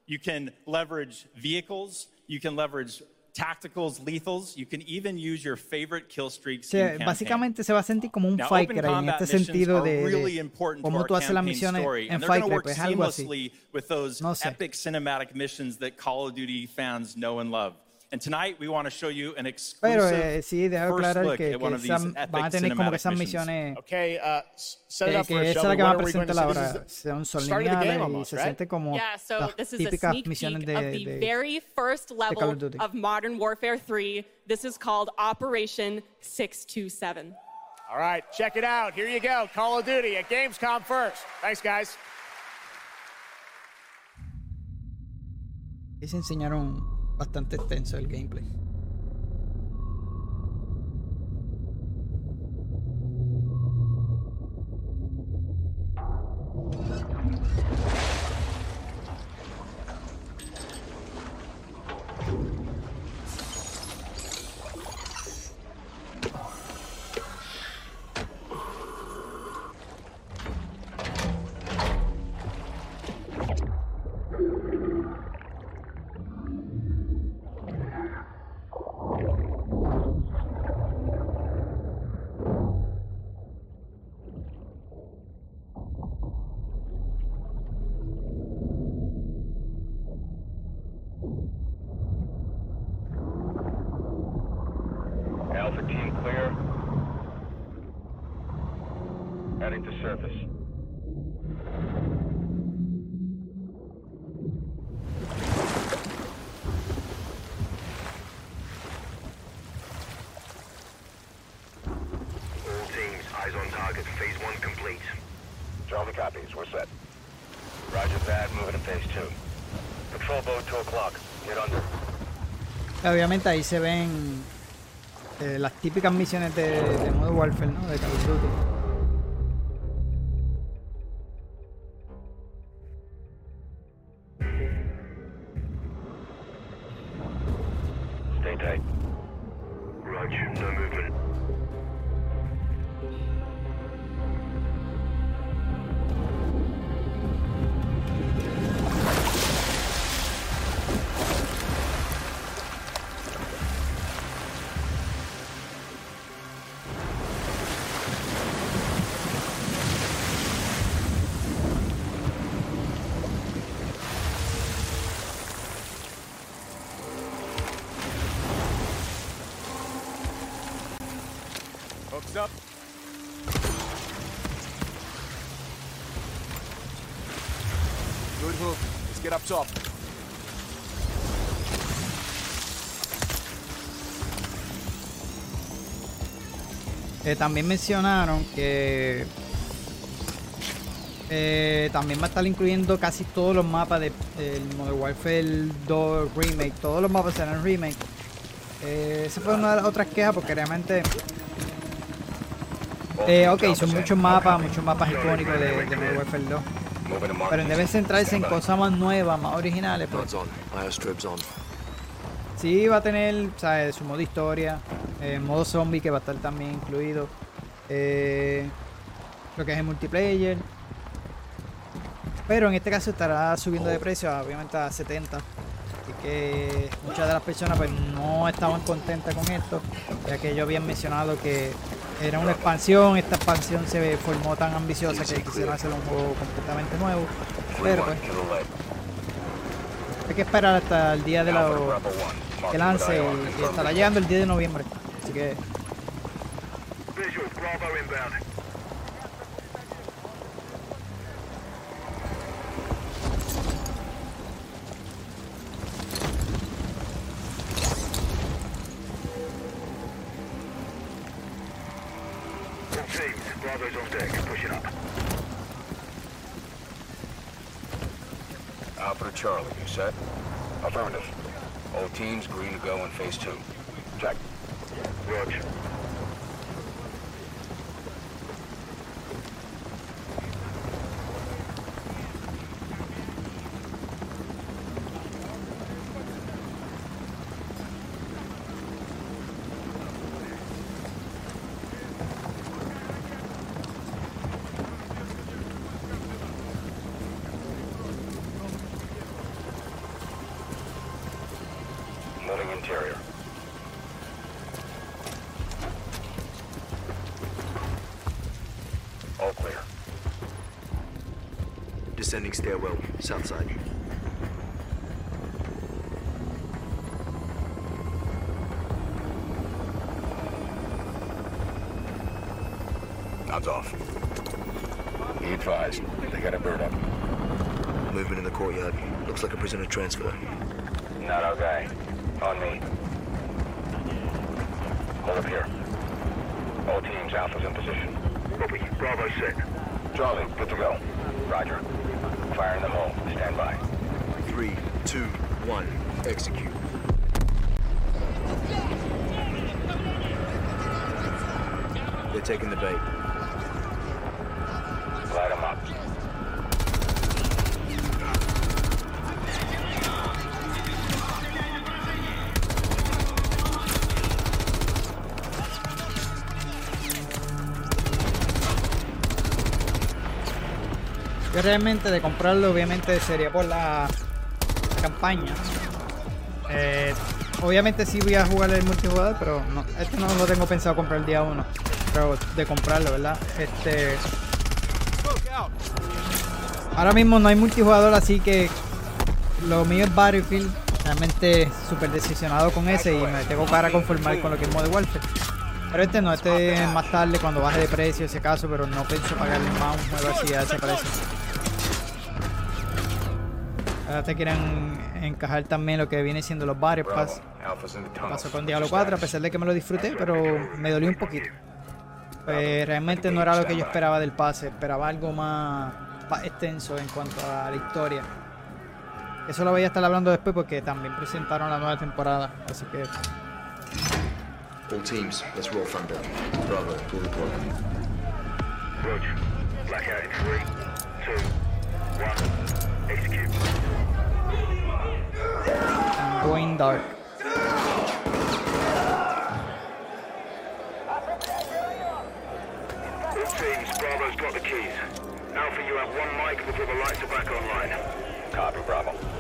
You can leverage vehicles, you can leverage tacticals, lethals, you can even use your favorite kill streaks campaign. básicamente se va a sentir como un Now, Cry en este sentido de, really de cómo tú haces las misiones story, en work pues algo así. seamlessly with those No sé. epic cinematic missions that Call of Duty fans know and love. And tonight we want to show you an Pero exclusive eh, sí, deja first aclarar look que, at que one of these esas- van a epic tener como que cinematic esas missions. misiones Okay, uh, s- set it que, up for que us, esa es Shelby. la que What van a are we going to presentar see? This ahora. is Son, son start of the game lineales y almost, se right? siente como Yeah, so las this is a típicas sneak misiones peek de, of the de- very first Call level of Duty. of Modern Warfare 3. This is called Operation 627. All right, check it out. Here you go. Call of Duty at Gamescom first. Thanks, guys. y se enseñaron bastante extenso el gameplay. Alpha team clear. Heading to surface. All teams, eyes on target. Phase one complete. Charlie copies. We're set. Roger that. Moving to phase two. Patrol boat, 2 o'clock. Get under. Obviamente ahí se ven eh, las típicas misiones de, Modern Warfare, ¿no? De Call. Eh, también mencionaron que eh, también va a estar incluyendo casi todos los mapas del Modern Warfare 2 Remake. Todos los mapas serán remake. Eh, esa fue una de las otras quejas porque realmente... Eh, ok, son muchos mapas, muchos mapas icónicos de, de Modern Warfare 2. Pero en vez de centrarse en cosas más nuevas, más originales, pues sí va a tener ¿sabes? su modo historia, eh, modo zombie que va a estar también incluido, eh, lo que es el multiplayer. Pero en este caso estará subiendo de precio, obviamente a 70. Así que muchas de las personas pues no estaban contentas con esto, ya que ellos habían mencionado que era una expansión, esta expansión se formó tan ambiciosa que quisieron hacer un juego completamente nuevo. Pero pues hay que esperar hasta el día de la que lance y, y estará llegando el 10 de noviembre. Así que Visual, Bravo inbound. All teams, Bravo's on deck. Push it up. Alpha to Charlie, you set? Affirmative. All teams green to go in phase two. Check. Roger. Descending stairwell, south side. Nods off. Be advised, they got a bird up. Movement in the courtyard. Looks like a prisoner transfer. Not our guy. On me. Hold up here. All teams, Alpha's in position. Copy. Bravo set. Charlie, good to go. They're taking the bait. Light them up. yo realmente de comprarlo obviamente sería por la campaña. Eh, obviamente sí voy a jugar el multijugador, pero no, este no lo tengo pensado comprar el día 1. Pero de comprarlo, ¿verdad? Este. Ahora mismo no hay multijugador, así que lo mío es Battlefield. Realmente súper decisionado con ese y me tengo para conformar con lo que es Modern Warfare. Pero este no, este es más tarde cuando baje de precio ese caso, pero no pienso pagarle más un juego así a ese precio. Ahora te quieren encajar también lo que viene siendo los Battle Pass. The. Pasó con Diablo 4, a pesar de que me lo disfruté, pero me dolió un poquito. Pues realmente no era lo que yo esperaba del pase, esperaba algo más, más extenso en cuanto a la historia. Eso lo voy a estar hablando después porque también presentaron la nueva temporada, así que All teams, let's roll down. Bravo, to report. Roger. Blackout in three, two, one. Execute. Going dark. Teams, Bravo's got the keys. Alpha, you have one mic before the lights are back online. Copy, Bravo.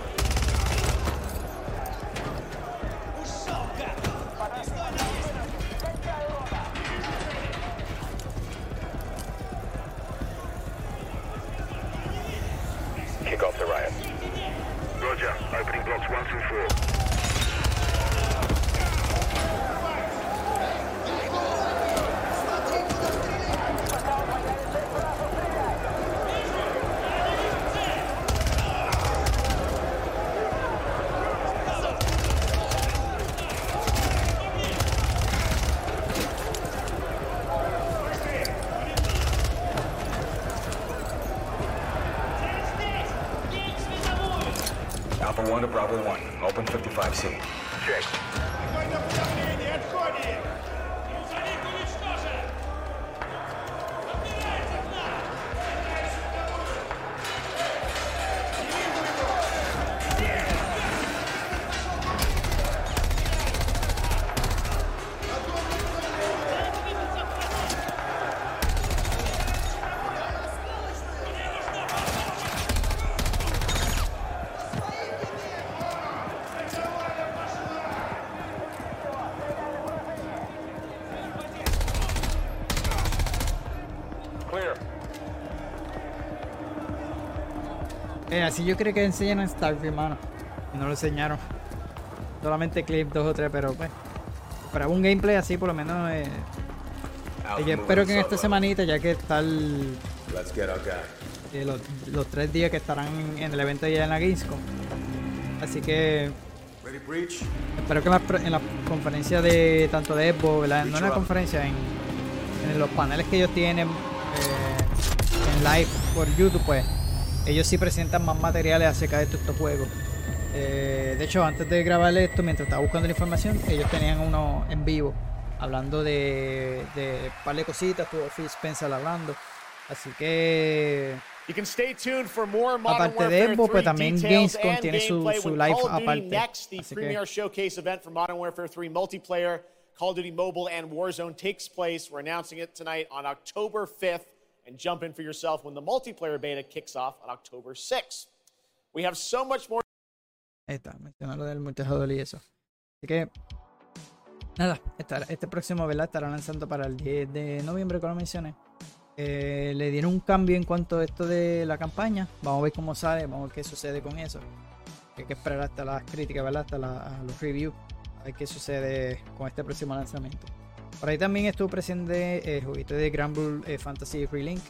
Eh, así yo creo que enseñan en Starfield, mano. Y no lo enseñaron. Solamente clip dos o tres, pero pues. Para un gameplay así, por lo menos. Eh, y yo espero que en esta semanita, ya que está el, eh, los, los tres días que estarán en el evento ya en la Gamescom. Así que espero que en la, en la conferencia de tanto de Xbox, ¿verdad? no en la conferencia, en, en los paneles que ellos tienen eh, en live por YouTube, pues ellos sí presentan más materiales acerca de estos, estos juegos. Eh, de hecho, antes de grabar esto, mientras estaba buscando la información, ellos tenían uno en vivo hablando de, de un par de cositas, tuvo Phil Spencer hablando. Así que You can stay tuned for more Modern Aparte de Evo, 3 pues también Gamescom tiene su- su live aparte. Next, the Así que- showcase event for Modern Warfare 3 multiplayer, Call of Duty Mobile and Warzone takes place. We're announcing it tonight on October 5th, and jump in for yourself when the multiplayer beta kicks off on October 6th. We have so much more. Ahí está, mencionar lo del multijugador y eso. Así que, nada, estará- este próximo, ¿verdad? Estará lanzando para el 10 de noviembre, como mencioné. Eh, le dieron un cambio en cuanto a esto de la campaña. Vamos a ver cómo sale, vamos a ver qué sucede con eso. Hay que esperar hasta las críticas, ¿verdad? Hasta la- los reviews. A ver qué sucede con este próximo lanzamiento. Por ahí también estuvo presente eh, el juguito de Granblue eh, Fantasy Relink.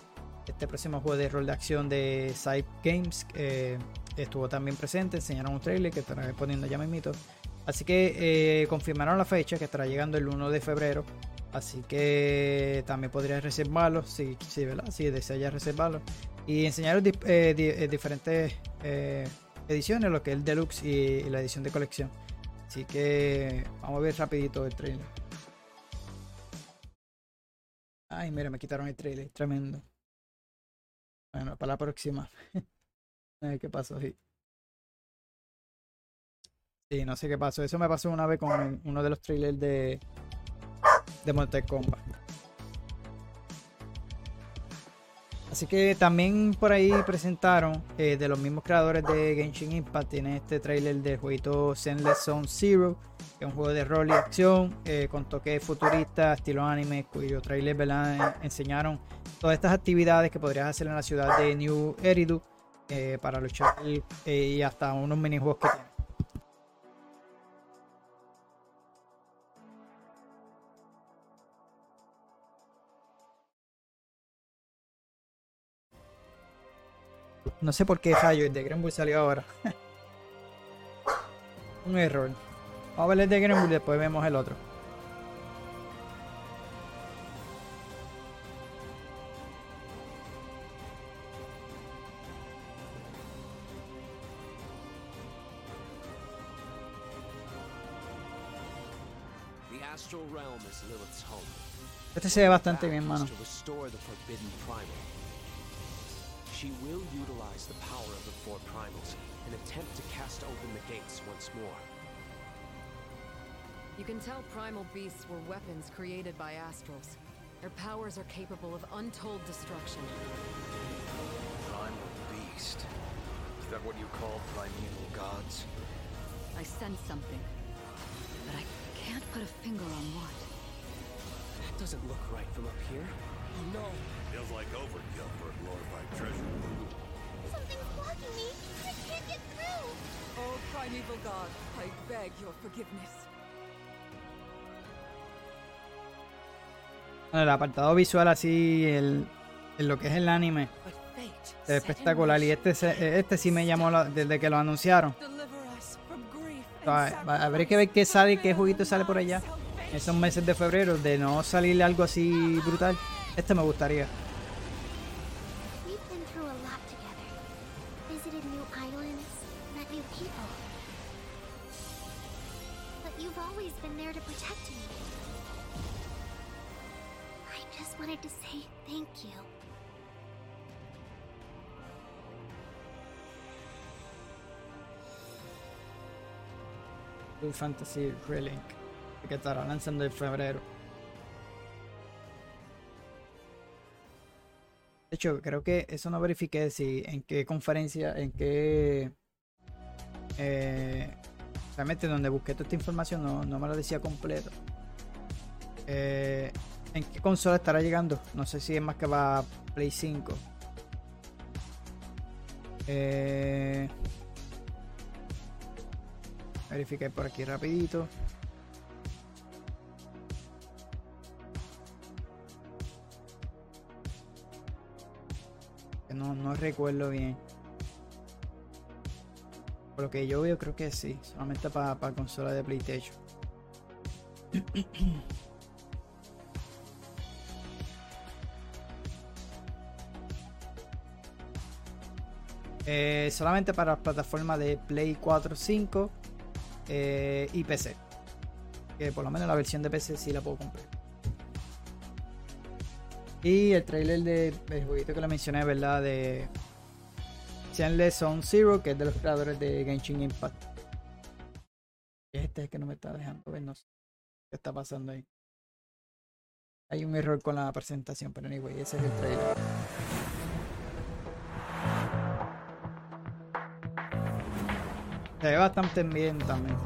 Este próximo juego de rol de acción de Side Games eh, estuvo también presente. Enseñaron un trailer que estarán poniendo ya mismito. Así que eh, confirmaron la fecha que estará llegando el 1 de febrero. Así que también podrías reservarlo si, si, si deseas reservarlo. Y enseñaron di- eh, di- eh, diferentes eh, ediciones, lo que es el deluxe y, y la edición de colección. Así que vamos a ver rapidito el trailer. Ay, mira, me quitaron el trailer, tremendo. Bueno, para la próxima. a ver qué pasó ahí. Sí, no sé qué pasó. Eso me pasó una vez con uno de los trailers de, de Mortal Kombat. Así que también por ahí presentaron eh, de los mismos creadores de Genshin Impact. Tiene este trailer del jueguito Zenless Zone Zero, que es un juego de rol y acción eh, con toques futuristas, estilo anime, cuyo trailer ¿verdad? En- enseñaron todas estas actividades que podrías hacer en la ciudad de New Eridu eh, para luchar eh, y hasta unos minijuegos que tiene. No sé por qué Rayo el de Grenbull salió ahora. Un error. Vamos a ver el de Grenbull y después vemos el otro. Este se ve bastante bien, mano. She will utilize the power of the four primals and attempt to cast open the gates once more. You can tell primal beasts were weapons created by astrals. Their powers are capable of untold destruction. Primal beast. Is that what you call primeval gods? I sense something, but I can't put a finger on what. That doesn't look right from up here. No. Feels like overkill for a glorified treasure. Something's blocking me. I can't get through. Oh, primeval god, I beg your forgiveness. Bueno, el apartado visual así, el, en lo que es el anime, ve espectacular. Y este, se- este sí me llamó la- desde que lo anunciaron. Habrá que ver qué sale, qué juguito sale por allá. Esos meses de febrero, de no salir algo así brutal. Este me gustaría. We've been through a lot together. Visited new islands, met new people. You've always been there to protect me. I just wanted to say thank you. Blue Fantasy Relink, que estará lanzando en febrero. De hecho, creo que eso no verifiqué si en qué conferencia, en qué eh, realmente donde busqué toda esta información no, no me lo decía completo. Eh, ¿En qué consola estará llegando? No sé si es más que va Play 5. Eh, verifiqué por aquí rapidito. No, no recuerdo bien. Por lo que yo veo, creo que sí. Solamente para consola de PlayStation. Eh, solamente para las plataformas de Play 4, 5 eh, y PC. Que por lo menos la versión de PC sí la puedo comprar. Y el trailer de, del jueguito que le mencioné, ¿verdad? De Zenless Zone Zero, que es de los creadores de Genshin Impact. Este es que no me está dejando ver, no sé qué está pasando ahí. Hay un error con la presentación, pero anyway, ese es el trailer. Se ve bastante bien también.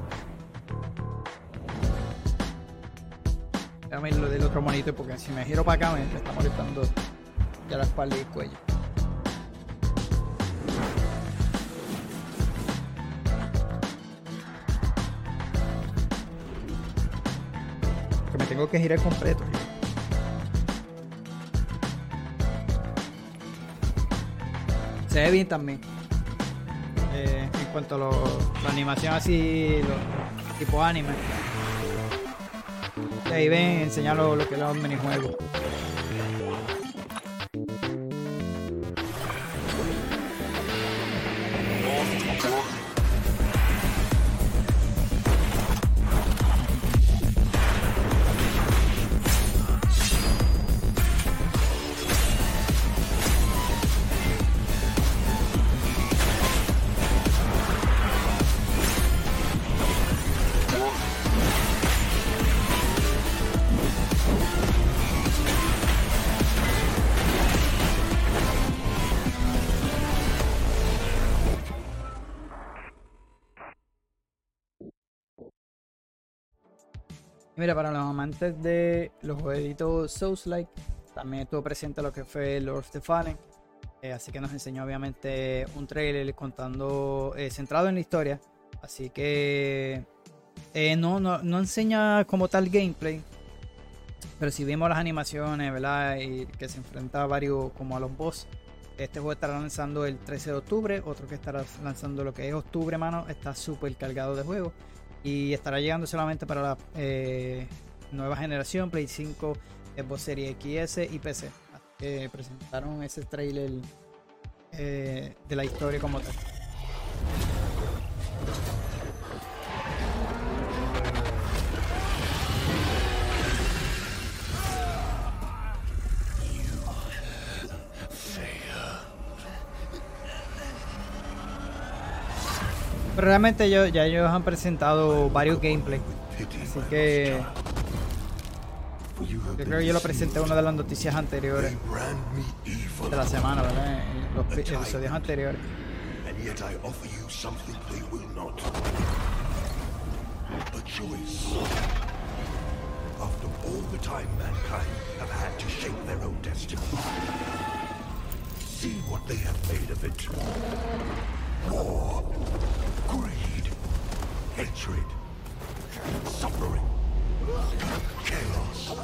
Ir lo del otro monito porque si me giro para acá me, está molestando ya la espalda y el cuello. Que me tengo que girar completo. Se ve bien también. Eh, en cuanto a lo- la animación así, lo- tipo anime. Y ahí ven enseñar lo, lo que es los minijuegos. Para los amantes de los jueguitos Souls-like, también estuvo presente lo que fue Lord of the Fallen. eh, así que nos enseñó obviamente un trailer contando, eh, centrado en la historia. Así que eh, no, no, no enseña como tal gameplay. Pero si vimos las animaciones, ¿verdad? Y que se enfrenta a varios como a los boss. Este juego estará lanzando el 13 de octubre. Otro que estará lanzando lo que es octubre, mano. Está súper cargado de juegos. Y estará llegando solamente para la eh, nueva generación, Play 5, Xbox Series XS y PC. Presentaron ese trailer eh, de la historia como tal. Pero realmente yo, ya ellos han presentado varios gameplay. Así que. Yo creo que yo lo presenté en una de las noticias anteriores. De la semana, ¿verdad? En los pi- episodios anteriores. After all the time mankind have had to shape their own destiny. See what they have made of it. War, greed, hatred, suffering, chaos.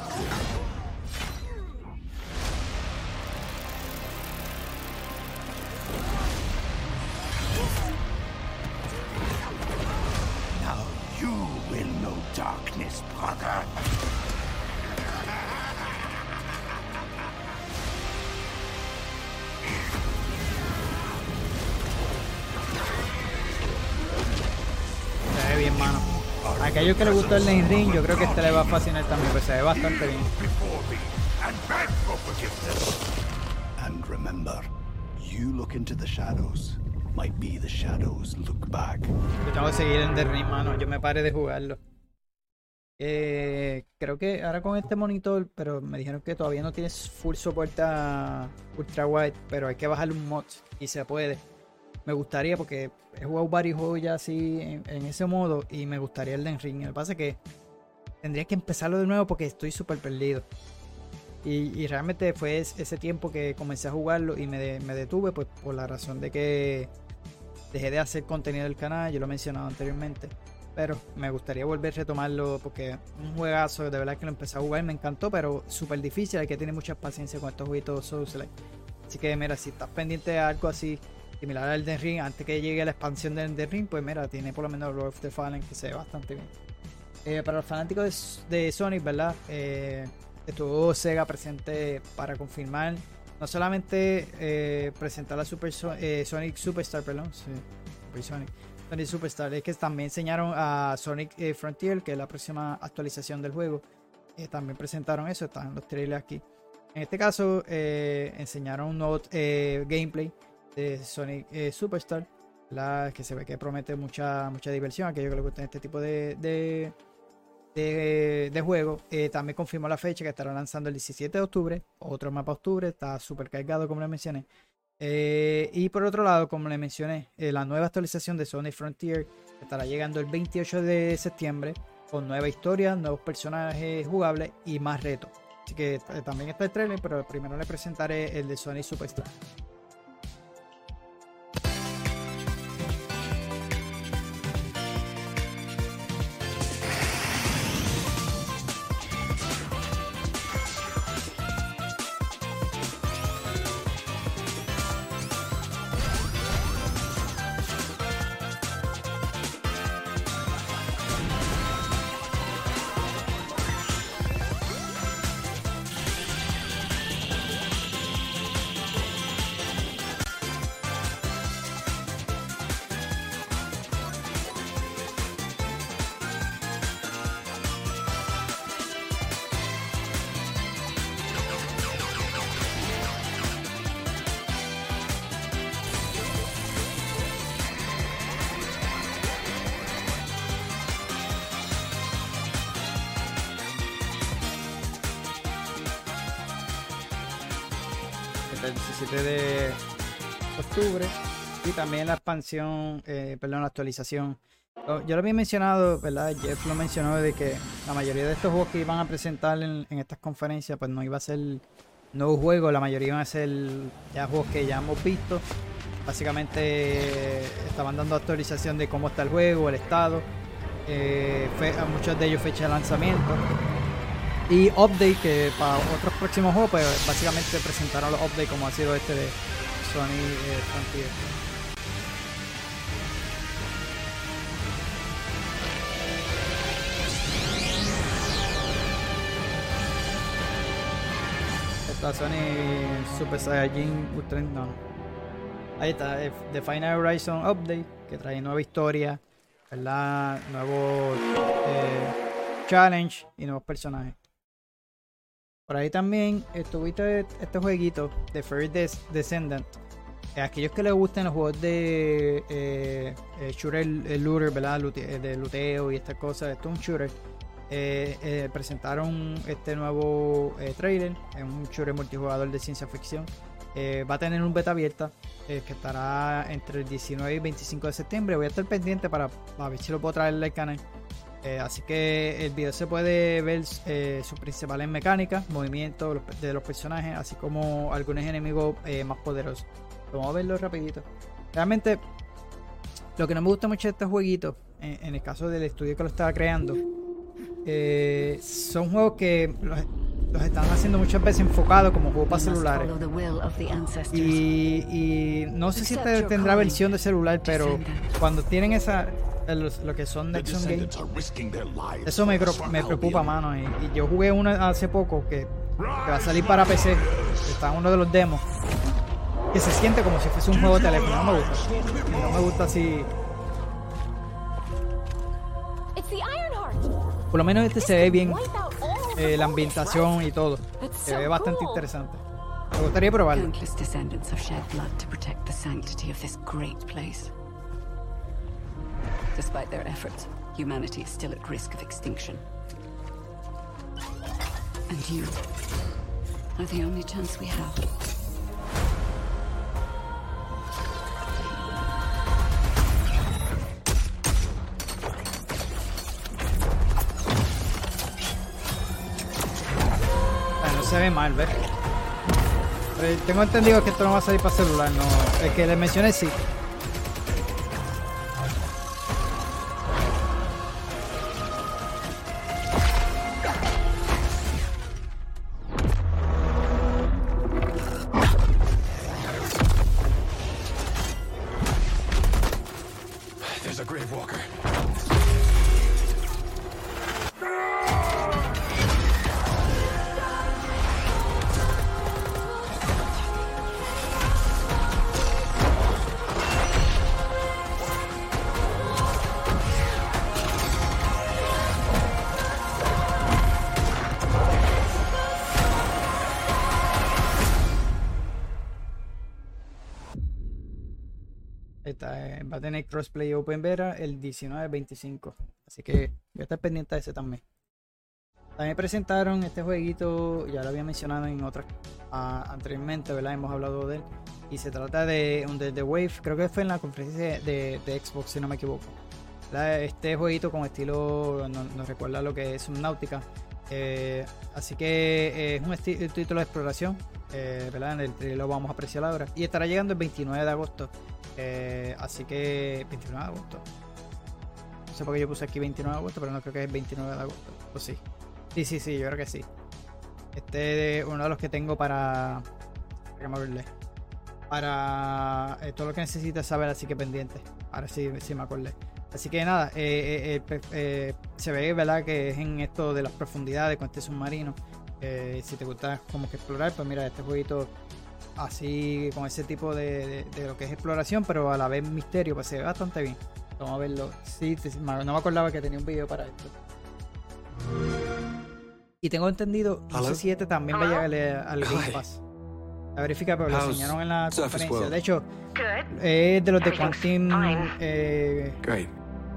Now you will know darkness, brother. Aquellos que les gustó el Lane Ring, yo creo que este le va a fascinar también, pues se ve bastante bien. and beg for forgiveness. And remember, you look into the shadows, might be the shadows look back. Yo tengo que seguir en The Ring, mano. Yo me paré de jugarlo. Eh, creo que ahora con este monitor, pero me dijeron que todavía no tienes full soporte a ultra wide, pero hay que bajarle un mod y se puede. Me gustaría porque he jugado varios juegos ya así en, ese modo y me gustaría el Den Ring. Lo que pasa es que tendría que empezarlo de nuevo porque estoy súper perdido. Y, y realmente fue es- ese tiempo que comencé a jugarlo y me, de- me detuve pues por la razón de que dejé de hacer contenido del canal, yo lo he mencionado anteriormente. Pero me gustaría volver a retomarlo porque un juegazo, de verdad que lo empecé a jugar, me encantó, pero súper difícil, hay que tener mucha paciencia con estos jueguitos Souls-like. Así que mira, si estás pendiente de algo así, similar al Elden Ring, antes que llegue la expansión del Elden Ring, pues mira, tiene por lo menos Lord of the Fallen que se ve bastante bien. Eh, para los fanáticos de, de Sonic, ¿verdad? Eh, estuvo Sega presente para confirmar, no solamente eh, presentar la Super So- Sonic Superstar, perdón, sí, Super Sonic, Sonic Superstar, es que también enseñaron a Sonic Frontier, que es la próxima actualización del juego. También presentaron eso, están los trailers aquí. En este caso, enseñaron un nuevo gameplay de Sonic eh, Superstar, la que se ve que promete mucha, mucha diversión a aquellos que les gustan este tipo de, de, de, de. Eh, también confirmó la fecha que estará lanzando el 17 de octubre, otro mapa octubre, está súper cargado como les mencioné. Eh, y por otro lado, como les mencioné, la nueva actualización de Sonic Frontier estará llegando el 28 de septiembre con nueva historia, nuevos personajes jugables y más retos. Así que también está el trailer, pero primero le presentaré el de Sonic Superstar. Expansión, eh, perdón, la actualización. Yo yo lo había mencionado, ¿verdad? Jeff lo mencionó de que la mayoría de estos juegos que iban a presentar en, estas conferencias, pues no iba a ser nuevos juegos, la mayoría iban a ser ya juegos que ya hemos visto. Básicamente eh, estaban dando actualización de cómo está el juego, el estado, eh, muchos de ellos fecha de lanzamiento. Y update que para otros próximos juegos, pues básicamente presentaron los updates como ha sido este de Sony eh. Sony Super Saiyajin Ultra no. Ahí está, eh, The Final Horizon Update, que trae nueva historia, ¿verdad? Nuevo eh, challenge y nuevos personajes. Por ahí también estuviste este jueguito de Des- Descendant. Eh, aquellos que les gusten los juegos de eh, eh, shooter, eh, looter, ¿verdad? Eh, de luteo y estas cosas, esto es un shooter. Eh, eh, presentaron este nuevo eh, trailer, es un shooter multijugador de ciencia ficción. Va a tener un beta abierta que estará entre el 19 y 25 de septiembre. Voy a estar pendiente para, ver si lo puedo traer al canal. Así que el video se puede ver sus principales mecánicas, movimientos de los personajes, así como algunos enemigos más poderosos. Vamos a verlo rapidito. Realmente, lo que no me gusta mucho de estos jueguitos, en, en el caso del estudio que lo estaba creando, eh, son juegos que los, los están haciendo muchas veces enfocados como juegos para celulares. Y, y no sé si este your tendrá versión de celular, pero cuando tienen esa eh, los- lo que son Nexon Game, descendants are risking their lives eso me, preocupa, mano. Y, y yo jugué uno hace poco que, que va a salir para PC. Está en uno de los demos. Que se siente como si fuese un juego de teléfono. No me gusta. No me gusta así. Por lo menos este se ve bien. eh, la ambientación y todo. Se ve bastante interesante. Me gustaría probarlo. Despite their efforts, humanity is still at risk of extinction. And you are the only chance we have. Se ve mal, ¿ves? Eh, tengo entendido que esto no va a salir para celular, no. El que les mencioné sí. Crossplay Open Beta el 19-25. Así que voy a estar pendiente de ese también. También presentaron este jueguito, ya lo había mencionado en otras ah, anteriormente, ¿verdad? Hemos hablado de él. Y se trata de un The Wave, creo que fue en la conferencia de, de Xbox, si no me equivoco. Este jueguito con estilo, no- nos recuerda lo que es Subnautica. Eh, así que eh, es un, un título de exploración, eh, ¿verdad? En el trailer lo vamos a apreciar ahora. Y estará llegando el 29 de agosto. Eh, así que 29 de agosto. No sé por qué yo puse aquí 29 de agosto, pero no creo que es el 29 de agosto. O sí. Sí, sí, sí, yo creo que sí. Este es uno de los que tengo para. Verle. Para eh, todo lo que necesitas saber, así que pendiente. Ahora sí, sí me acordé. Así que nada, se ve, ¿verdad? Que es en esto de las profundidades con este submarino. Eh, si te gusta como que explorar, pues mira, este jueguito así con ese tipo de, de- de lo que es exploración, pero a la vez misterio, pues se ve bastante bien. Vamos a verlo. Sí, no me acordaba que tenía un video para esto. Y tengo entendido, sé si este también va a llegar al Game. Pass. A verificar, pero lo enseñaron en la conferencia. De hecho, es de los de Quantum. Eh,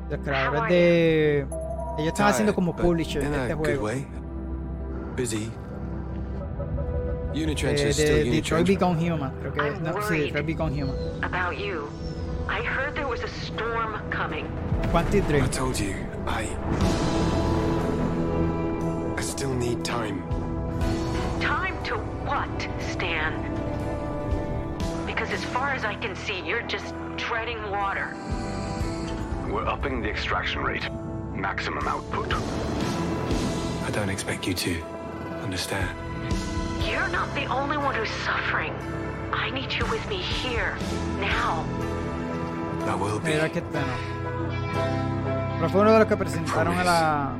los creadores de. Ellos están haciendo como publisher de este juego. Way. Busy. Unitrench is de still Detroit Unitrench. Become Human. Creo que. I'm No, sí, worried. Detroit Become Human. About you. I heard there was a storm coming. Quantic Dream. I told you, I. I still need time. Time to what, Stan? Because as far as I can see, you're just treading water. We're upping the extraction rate. Maximum output. I don't expect you to understand. You're not the only one who's suffering. I need you with me here, now. I will be. Mira que este no. Pero fue uno de los que presentaron a la.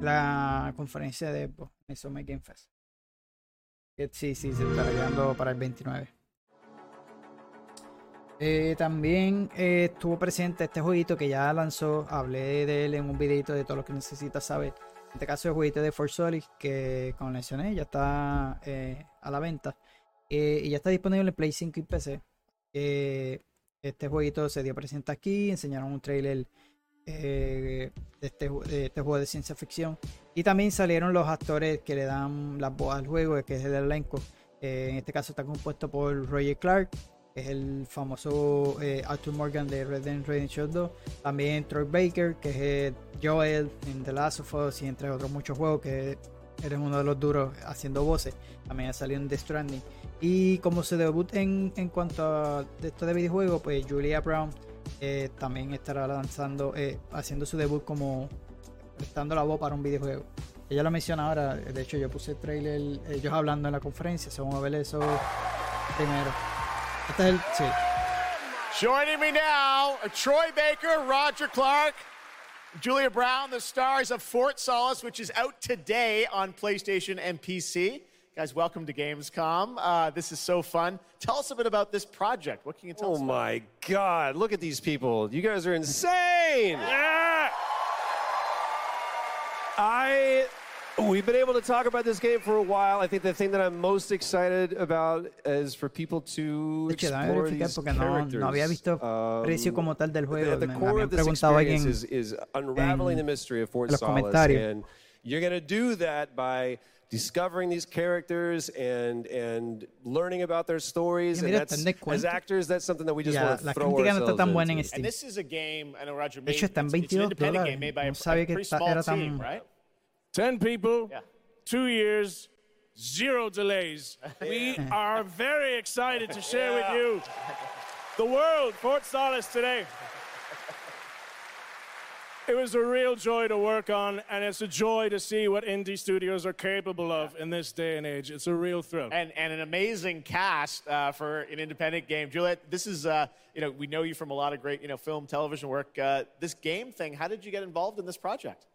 La conferencia de Xbox en Summer Game Fest. Que sí, sí, se estará llegando para el 29. Eh, también eh, estuvo presente este jueguito que ya lanzó. Hablé de él en un videito de todo lo que necesitas saber. En este caso, el jueguito de Force Solid, que como mencioné, ya está eh, a la venta. Eh, y ya está disponible en Play 5 y PC. Eh, este jueguito se dio presente aquí. Enseñaron un trailer de, este, de este juego de ciencia ficción. Y también salieron los actores que le dan la voz al juego, que es el elenco. En este caso está compuesto por Roger Clark, es el famoso eh, Arthur Morgan de Red Dead Redemption 2. También Troy Baker, que es eh, Joel en The Last of Us y entre otros muchos juegos, que eres uno de los duros haciendo voces. También ha salido en The Stranding. Y como su debut en, en cuanto a esto de videojuegos, pues Julia Brown eh, también estará lanzando, eh, haciendo su debut como prestando la voz para un videojuego. Ella lo menciona ahora, de hecho yo puse el trailer, ellos hablando en la conferencia, se vamos a ver eso primero. Este es el, sí. Joining me now are Troy Baker, Roger Clark, Julia Brown, the stars of Fort Solace, which is out today on PlayStation and PC. Guys, welcome to Gamescom. Uh, this is so fun. Tell us a bit about this project. What can you tell Oh us? Oh my God! Look at these people. You guys are insane. Yeah. I we've been able to talk about this game for a while. I think the thing that I'm most excited about is for people to De hecho, déjame explore verificar these porque no, characters. no había visto Um, precio como tal del juego. the, the me, me core habían of this preguntado experience alguien is, is unraveling the mystery of Fort en los Solace, comentarios. and you're going to do that by discovering these characters and and learning about their stories. Y And that's, está en descuento. as actors, that's something that we just Ya, want to throw crítica no está ourselves tan buena en into. Steam. And this is a game, I know Roger De made, hecho, está en it's, it's an 22 independent dólares. game made by a, No sabía a que pretty small era tan- team, right? 10 people, two years, zero delays. We are very excited to share with you the world, Fort Solace today. It was a real joy to work on, and it's a joy to see what indie studios are capable of in this day and age. It's a real thrill. And, and an amazing cast uh, for an independent game. Juliet, this is, uh, you know, we know you from a lot of great, you know, film, television work. Uh, this game thing, how did you get involved in this project?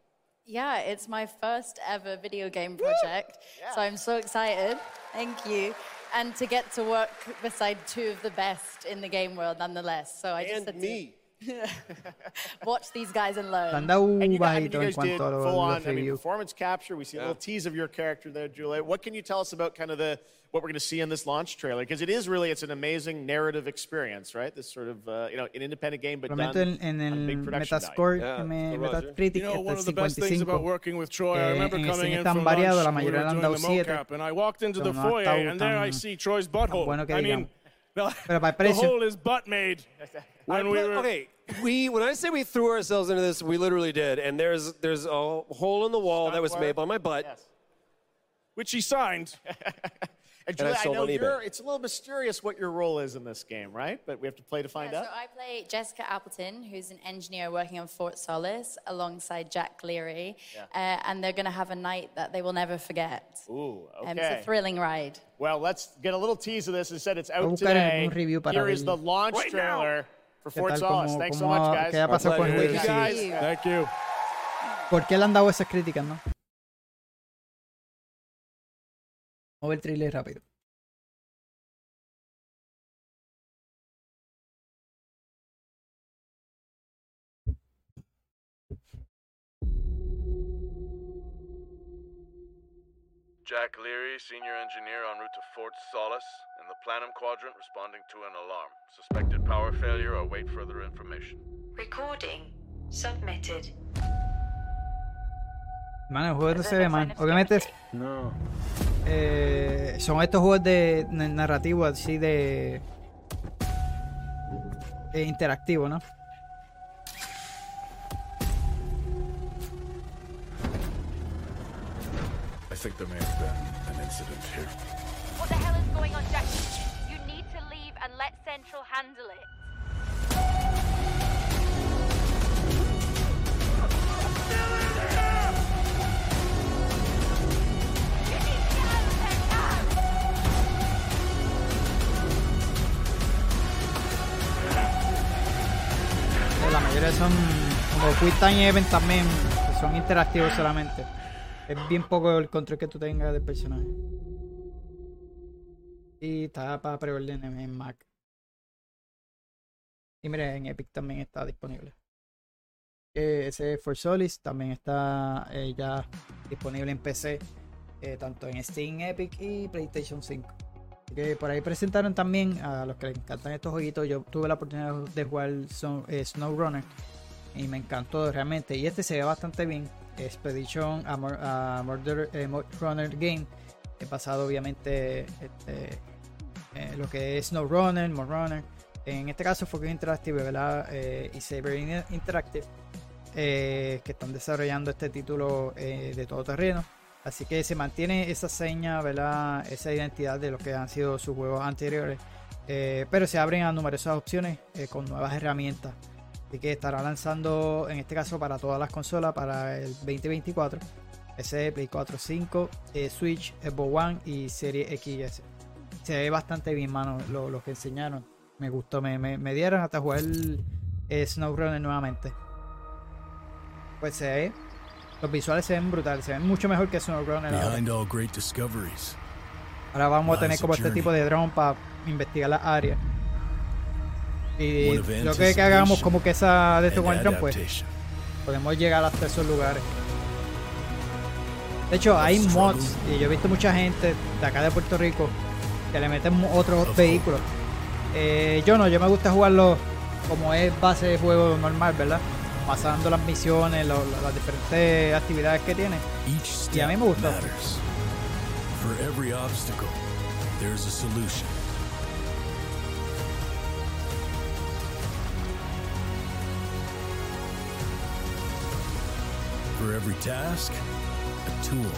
Yeah, it's my first ever video game project. So I'm so excited. Thank you. And to get to work beside two of the best in the game world nonetheless. So I just And said me. To watch these guys and learn. Han And you, guys, I mean, bajito you en guys did a full los, on, I mean, performance capture. We see a little tease of your character there, Juliet. What can you tell us about kind of the what we're going to see in this launch trailer? Because it is really it's an amazing narrative experience, right? This sort of uh, you know an independent game, but Prometo done en, en on el big production value. Metascore, me- Metacritic, You know, one of the el best things about working with Troy, I remember coming Steam in están from variados, la lunch, we were doing the mocap, and I walked into the foyer, estado and there I see Troy's butthole. bueno I mean, the, Pero para the hole is butt made. When we were, okay, we when I say we threw ourselves into this, we literally did. And there's there's a hole in the wall that was made by my butt. which he signed. And And I Juliet, I, know on eBay. you're, it's a little mysterious what your role is in this game, right? But we have to play to find Yeah, out. so I play Jessica Appleton, who's an engineer working on Fort Solace alongside Jack Leary. Yeah. Uh, and they're going to have a night that they will never forget. Ooh, okay. Um, it's a thrilling ride. Well, let's get a little tease of this. It said it's out today. un review para Here is the launch right now. trailer for Fort tal? Solace. Thanks so much, guys. qué ha pasado con el Thank you, guys. Sí. Thank you. ¿Por qué le han dado esas críticas, no? Vamos a ver el trailer rápido. Jack Leary, senior engineer en route to Fort Solace, in the Planum Quadrant, responding to an alarm. Suspected power failure or wait further information. Recording submitted. Mano, el juego no se ve mal. Obviamente es- No. Eh, son estos juegos de de narrativo así de eh, interactivo, ¿no? I think there may have been an incident here. What the hell is going on, Jack? You need to leave and let Central handle it. La mayoría son como Quick Time Event también, son interactivos solamente. Es bien poco el control que tú tengas del personaje. Y está para preorden en, Mac. Y mira, en Epic también está disponible. Eh, ese For Solis también está eh, ya disponible en PC, eh, tanto en Steam, Epic y PlayStation 5. Por ahí presentaron también a los que les encantan estos jueguitos. Yo tuve la oportunidad de jugar Snow, eh, SnowRunner y me encantó realmente. Y este se ve bastante bien. Expedition a, Mur- a Murder eh, Runner Game, es basado obviamente este, lo que es SnowRunner, Runner. En este caso fue Interactive. Eh, y Saber In- Interactive, eh, que están desarrollando este título eh, de todo terreno. Así que se mantiene esa seña, ¿verdad? Esa identidad de lo que han sido sus juegos anteriores. Eh, pero se abren a numerosas opciones eh, con nuevas herramientas. Así que estará lanzando, en este caso, para todas las consolas para el 2024. Ese Play 4, 5, eh, Switch, Xbox One y Serie XS. Se ve bastante bien, mano, lo, que enseñaron. Me gustó, me, dieron hasta jugar el SnowRunner nuevamente. Pues se ve, los visuales se ven brutales, se ven mucho mejor que all great discoveries. Ahora vamos a tener como este tipo de drone para investigar las áreas. Y One lo que, que hagamos como que esa de el and drone, pues podemos llegar hasta esos lugares. De hecho, hay mods y yo he visto mucha gente de acá de Puerto Rico que le meten otros vehículos. Eh, yo no, yo me gusta jugarlo como es base de juego normal, ¿verdad? Pasando las misiones, lo- lo- las diferentes actividades que tiene. Each Y a mí me gustó. matters. For every obstacle, there's a solution. For every task, a tool.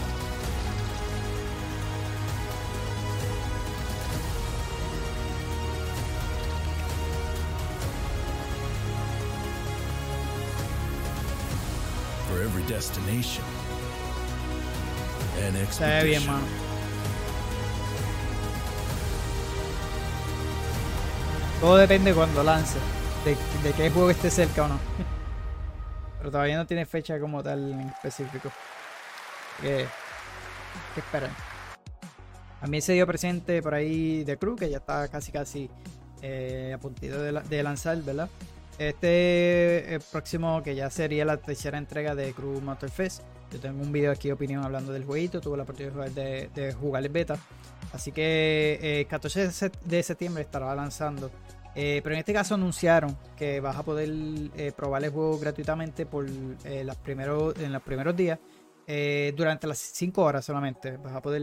Every destination, an bien, mano. Todo depende cuando lance, de, de qué juego esté cerca o no. Pero todavía no tiene fecha como tal en específico. Que, que esperar. A mí se dio presente por ahí de Crew, que ya está casi casi eh, a puntito de, la- de lanzar, ¿verdad? Este eh, próximo, que ya sería la tercera entrega de Crew Motorfest. Yo tengo un video aquí de opinión hablando del jueguito, tuve la oportunidad de de, jugar el beta. Así que eh, 14 de sep- de septiembre estará lanzando. Eh, pero en este caso anunciaron que vas a poder probar el juego gratuitamente por las primeros, en los primeros días. durante las 5 horas solamente vas a poder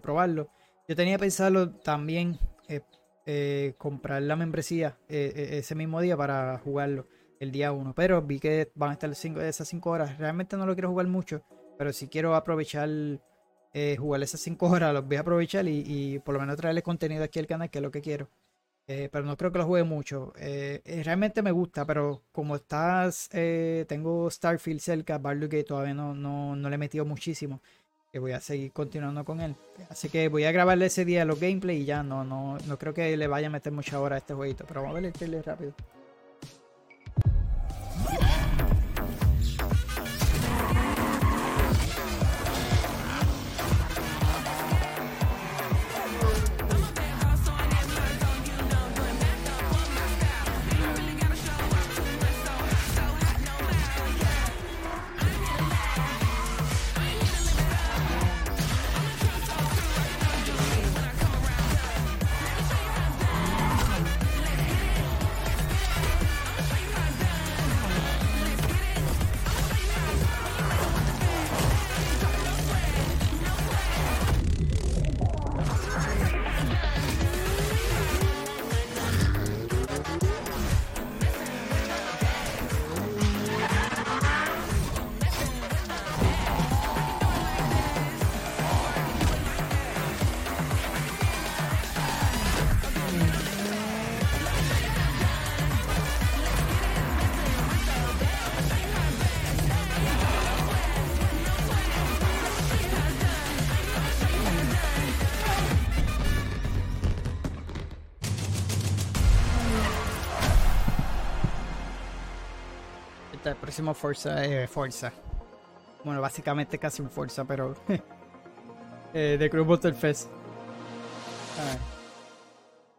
probarlo. Yo tenía pensado también eh, comprar la membresía eh, eh, ese mismo día para jugarlo el día 1. Pero vi que van a estar cinco, esas 5 horas. Realmente no lo quiero jugar mucho, pero si quiero aprovechar eh, jugar esas 5 horas, los voy a aprovechar y, por lo menos traerle contenido aquí al canal, que es lo que quiero. Pero no creo que lo juegue mucho. Realmente me gusta, pero como estás, tengo Starfield cerca, Baldur's Gate todavía no, no, no le he metido muchísimo. Que voy a seguir continuando con él. Así que voy a grabarle ese día los gameplay y ya no, no, no creo que le vaya a meter mucha hora a este jueguito. Pero vamos a ver el trailer rápido. Próximo Forza, eh. Bueno, básicamente casi un Forza, pero eh, de Crew Motorfest.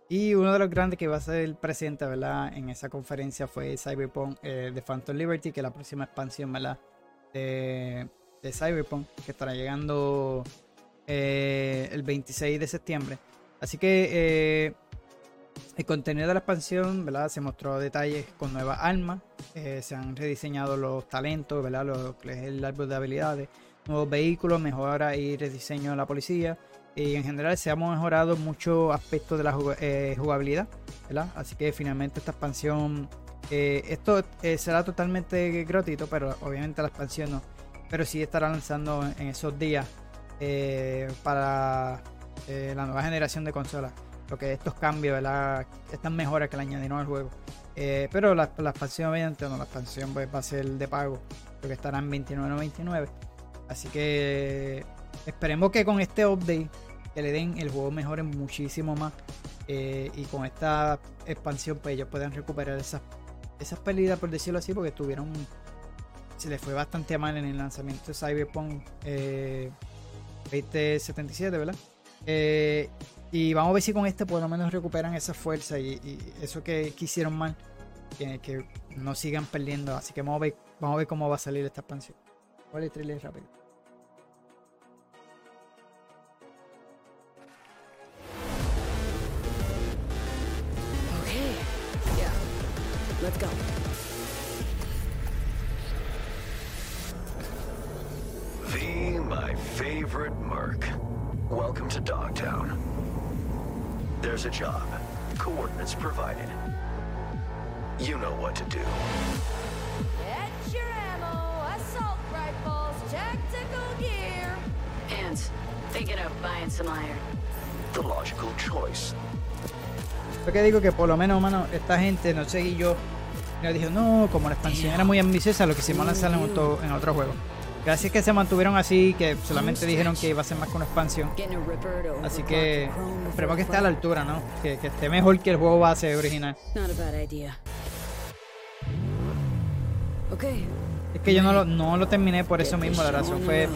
Y uno de los grandes que va a ser presente, ¿verdad? En esa conferencia fue Cyberpunk eh, de Phantom Liberty, que es la próxima expansión, ¿verdad? De, de Cyberpunk, que estará llegando eh, el 26 de septiembre. Así que eh, el contenido de la expansión, ¿verdad? Se mostró detalles con nuevas armas, eh, se han rediseñado los talentos, ¿verdad? Lo que es el árbol de habilidades, nuevos vehículos, mejora y rediseño de la policía. Y en general se ha mejorado muchos aspectos de la jug- eh, jugabilidad, ¿verdad? Así que finalmente esta expansión, eh, esto eh, será totalmente gratuito, pero obviamente la expansión no. Pero sí estará lanzando en esos días eh, para eh, la nueva generación de consolas. Lo que estos cambios, ¿verdad? Estas mejoras que le añadieron al juego. Eh, pero la, la expansión, obviamente, no, la expansión pues, va a ser de pago. Lo que estará en 29.99. Así que esperemos que con este update que le den el juego mejore muchísimo más. eh, y con esta expansión, pues ellos puedan recuperar esas, esas pérdidas, por decirlo así, porque tuvieron. Se les fue bastante mal en el lanzamiento de Cyberpunk eh, 2077, ¿verdad? Eh, y vamos a ver si con este por lo menos recuperan esa fuerza y, y eso que, que, hicieron mal, que, que, no sigan perdiendo. Así que vamos a ver, vamos a ver cómo va a salir esta expansión. ¿Cuál es el trailer rápido? Let's go. The my favorite Merc. Welcome to Dogtown. There's a job. Coordinates provided. You know what to do. Get your ammo, assault rifles, tactical gear. Hands, thinking of buying some iron. The logical choice. Lo que digo que por lo menos, mano, esta gente, no sé, y yo, me dijo, no, como la expansión era muy ambiciosa, lo que hicimos lanzar en otro, en otro juego. Gracias que se mantuvieron así, que solamente dijeron que iba a ser más que una expansión. Así que esperemos que esté a la altura, ¿no? Que, que esté mejor que el juego base original. Es que yo no lo, no lo terminé por eso mismo, la razón fue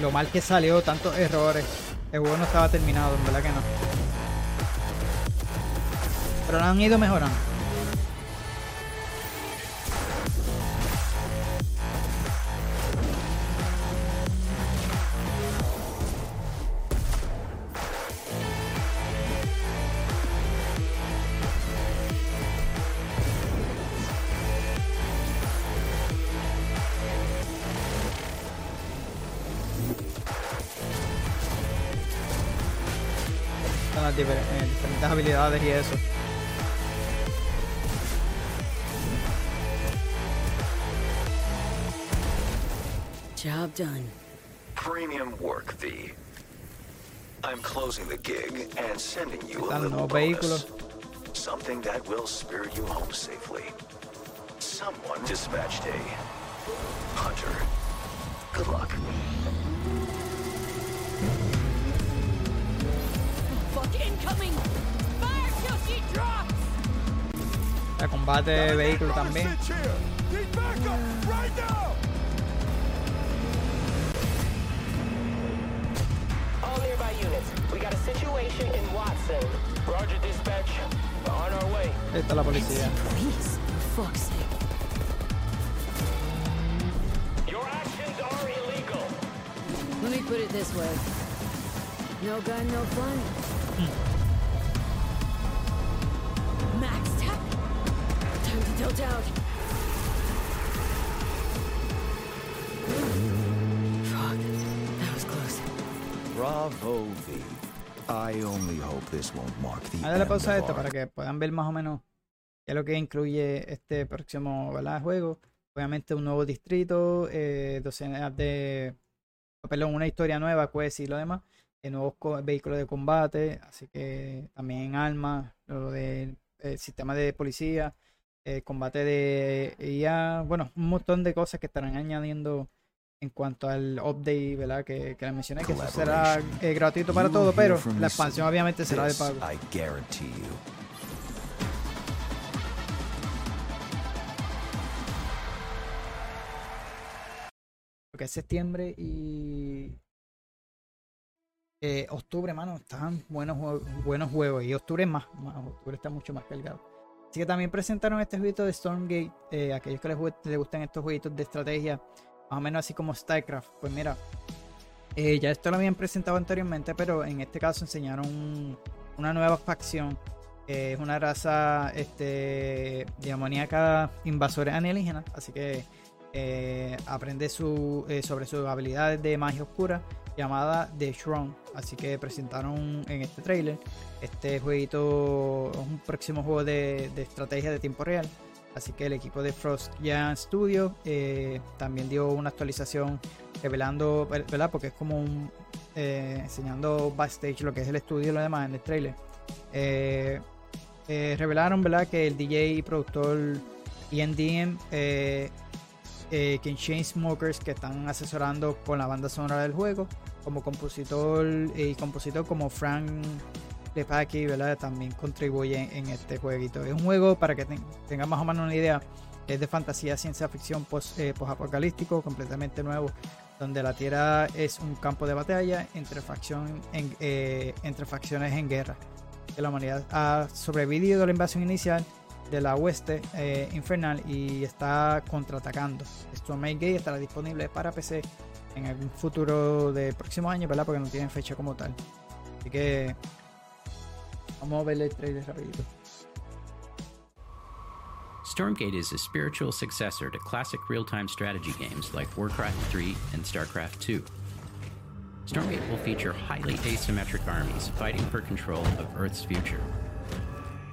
lo mal que salió, tantos errores. El juego no estaba terminado, en verdad que no. Pero lo han ido mejorando. Habilidades y eso. Job done. Premium work, V. I'm closing the gig and sending you a little nuevos bonus. Something that will spirit you home safely. Someone dispatched a hunter. Good luck. Fuck incoming! El combate de vehículo también. All nearby units. We got a situation in Watson. Roger, dispatch. We're on our way. Ahí está la policía. Let me put it this way. No gun, no fun. Max tech. Time to tilt out. Fuck. That was close. Bravo, V. I only hope this won't mark the la pausa a of esto our para que puedan ver más o menos qué es lo que incluye este próximo ¿verdad? juego. Obviamente un nuevo distrito, eh, docenas de... Perdón, una historia nueva, pues y lo demás. eh, nuevos vehículos de combate, así que también armas, lo del el sistema de policía, eh, combate de IA, bueno, un montón de cosas que estarán añadiendo en cuanto al update, ¿verdad? Que, que les mencioné, que eso será eh, gratuito para todo, pero la expansión obviamente será de pago. Porque es septiembre y eh, octubre, mano, están buenos, buenos juegos. Y octubre más, octubre está mucho más cargado. Así que también presentaron este jueguito de Stormgate. eh, aquellos que les, les gustan estos jueguitos de estrategia, más o menos así como StarCraft. Pues mira, eh, ya esto lo habían presentado anteriormente, pero en este caso enseñaron un- una nueva facción. es una raza este, demoníaca invasora alienígena. Así que aprende su, sobre sus habilidades de magia oscura llamada The Shrone. Así que presentaron en este trailer este jueguito, es un próximo juego de, de estrategia de tiempo real. Así que el equipo de Frost Giant Studio eh, también dio una actualización revelando, ¿verdad? Porque es como un eh, enseñando backstage lo que es el estudio y lo demás en el trailer. Eh, eh, revelaron, ¿verdad? Que el DJ y productor Ian DM eh, eh, Ken Shane Smokers que están asesorando con la banda sonora del juego como compositor y compositor como Frank Lepaki ¿verdad? también contribuye en este jueguito es un juego para que ten- tengan más o menos una idea es de fantasía ciencia ficción post, eh, apocalíptico completamente nuevo donde la tierra es un campo de batalla entre, facción en- eh, entre facciones en guerra que la humanidad ha sobrevivido a la invasión inicial de la oeste eh, infernal y está contraatacando. Stormgate estará disponible para PC en algún futuro del próximo año, ¿verdad? Porque no tienen fecha como tal. Así que vamos a ver el trailer rapidito. Stormgate is a spiritual successor to classic real time strategy games like Warcraft 3 and StarCraft 2. Stormgate will feature highly asymmetric armies fighting for control of Earth's future.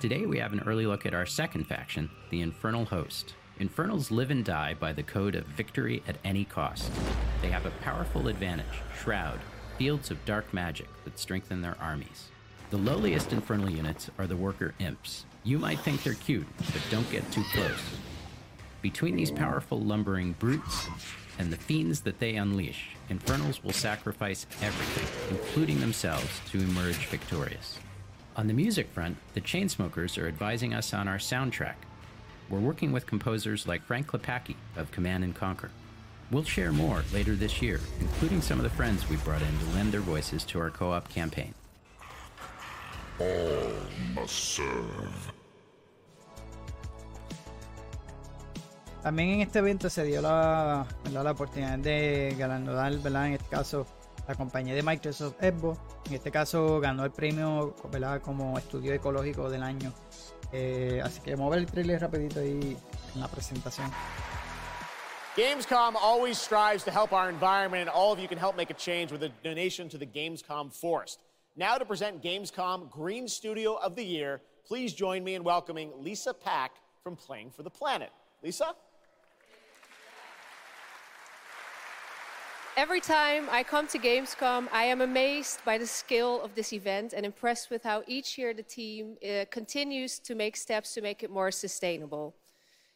Today, we have an early look at our second faction, the Infernal Host. Infernals live and die by the code of victory at any cost. They have a powerful advantage Shroud, fields of dark magic that strengthen their armies. The lowliest Infernal units are the Worker Imps. You might think they're cute, but don't get too close. Between these powerful lumbering brutes and the fiends that they unleash, Infernals will sacrifice everything, including themselves, to emerge victorious. On the music front, the Chainsmokers are advising us on our soundtrack. We're working with composers like Frank Klepacki of Command and Conquer. We'll share more later this year, including some of the friends we've brought in to lend their voices to our co op campaign. All must serve. También en este evento se dio la, ¿verdad? la oportunidad de galardonar, ¿verdad? En este caso, la compañía de Microsoft Xbox. En este caso ganó el premio ¿verdad? como estudio ecológico del año. Eh, así que vamos el trailer rapidito ahí en la presentación. Gamescom always strives to help our environment, and all of you can help make a change with a donation to the Gamescom Forest. Now, to present Gamescom Green Studio of the Year, please join me in welcoming Lisa Pack from Playing for the Planet. Lisa? Every time I come to Gamescom, I am amazed by the scale of this event and impressed with how each year the team uh, continues to make steps to make it more sustainable.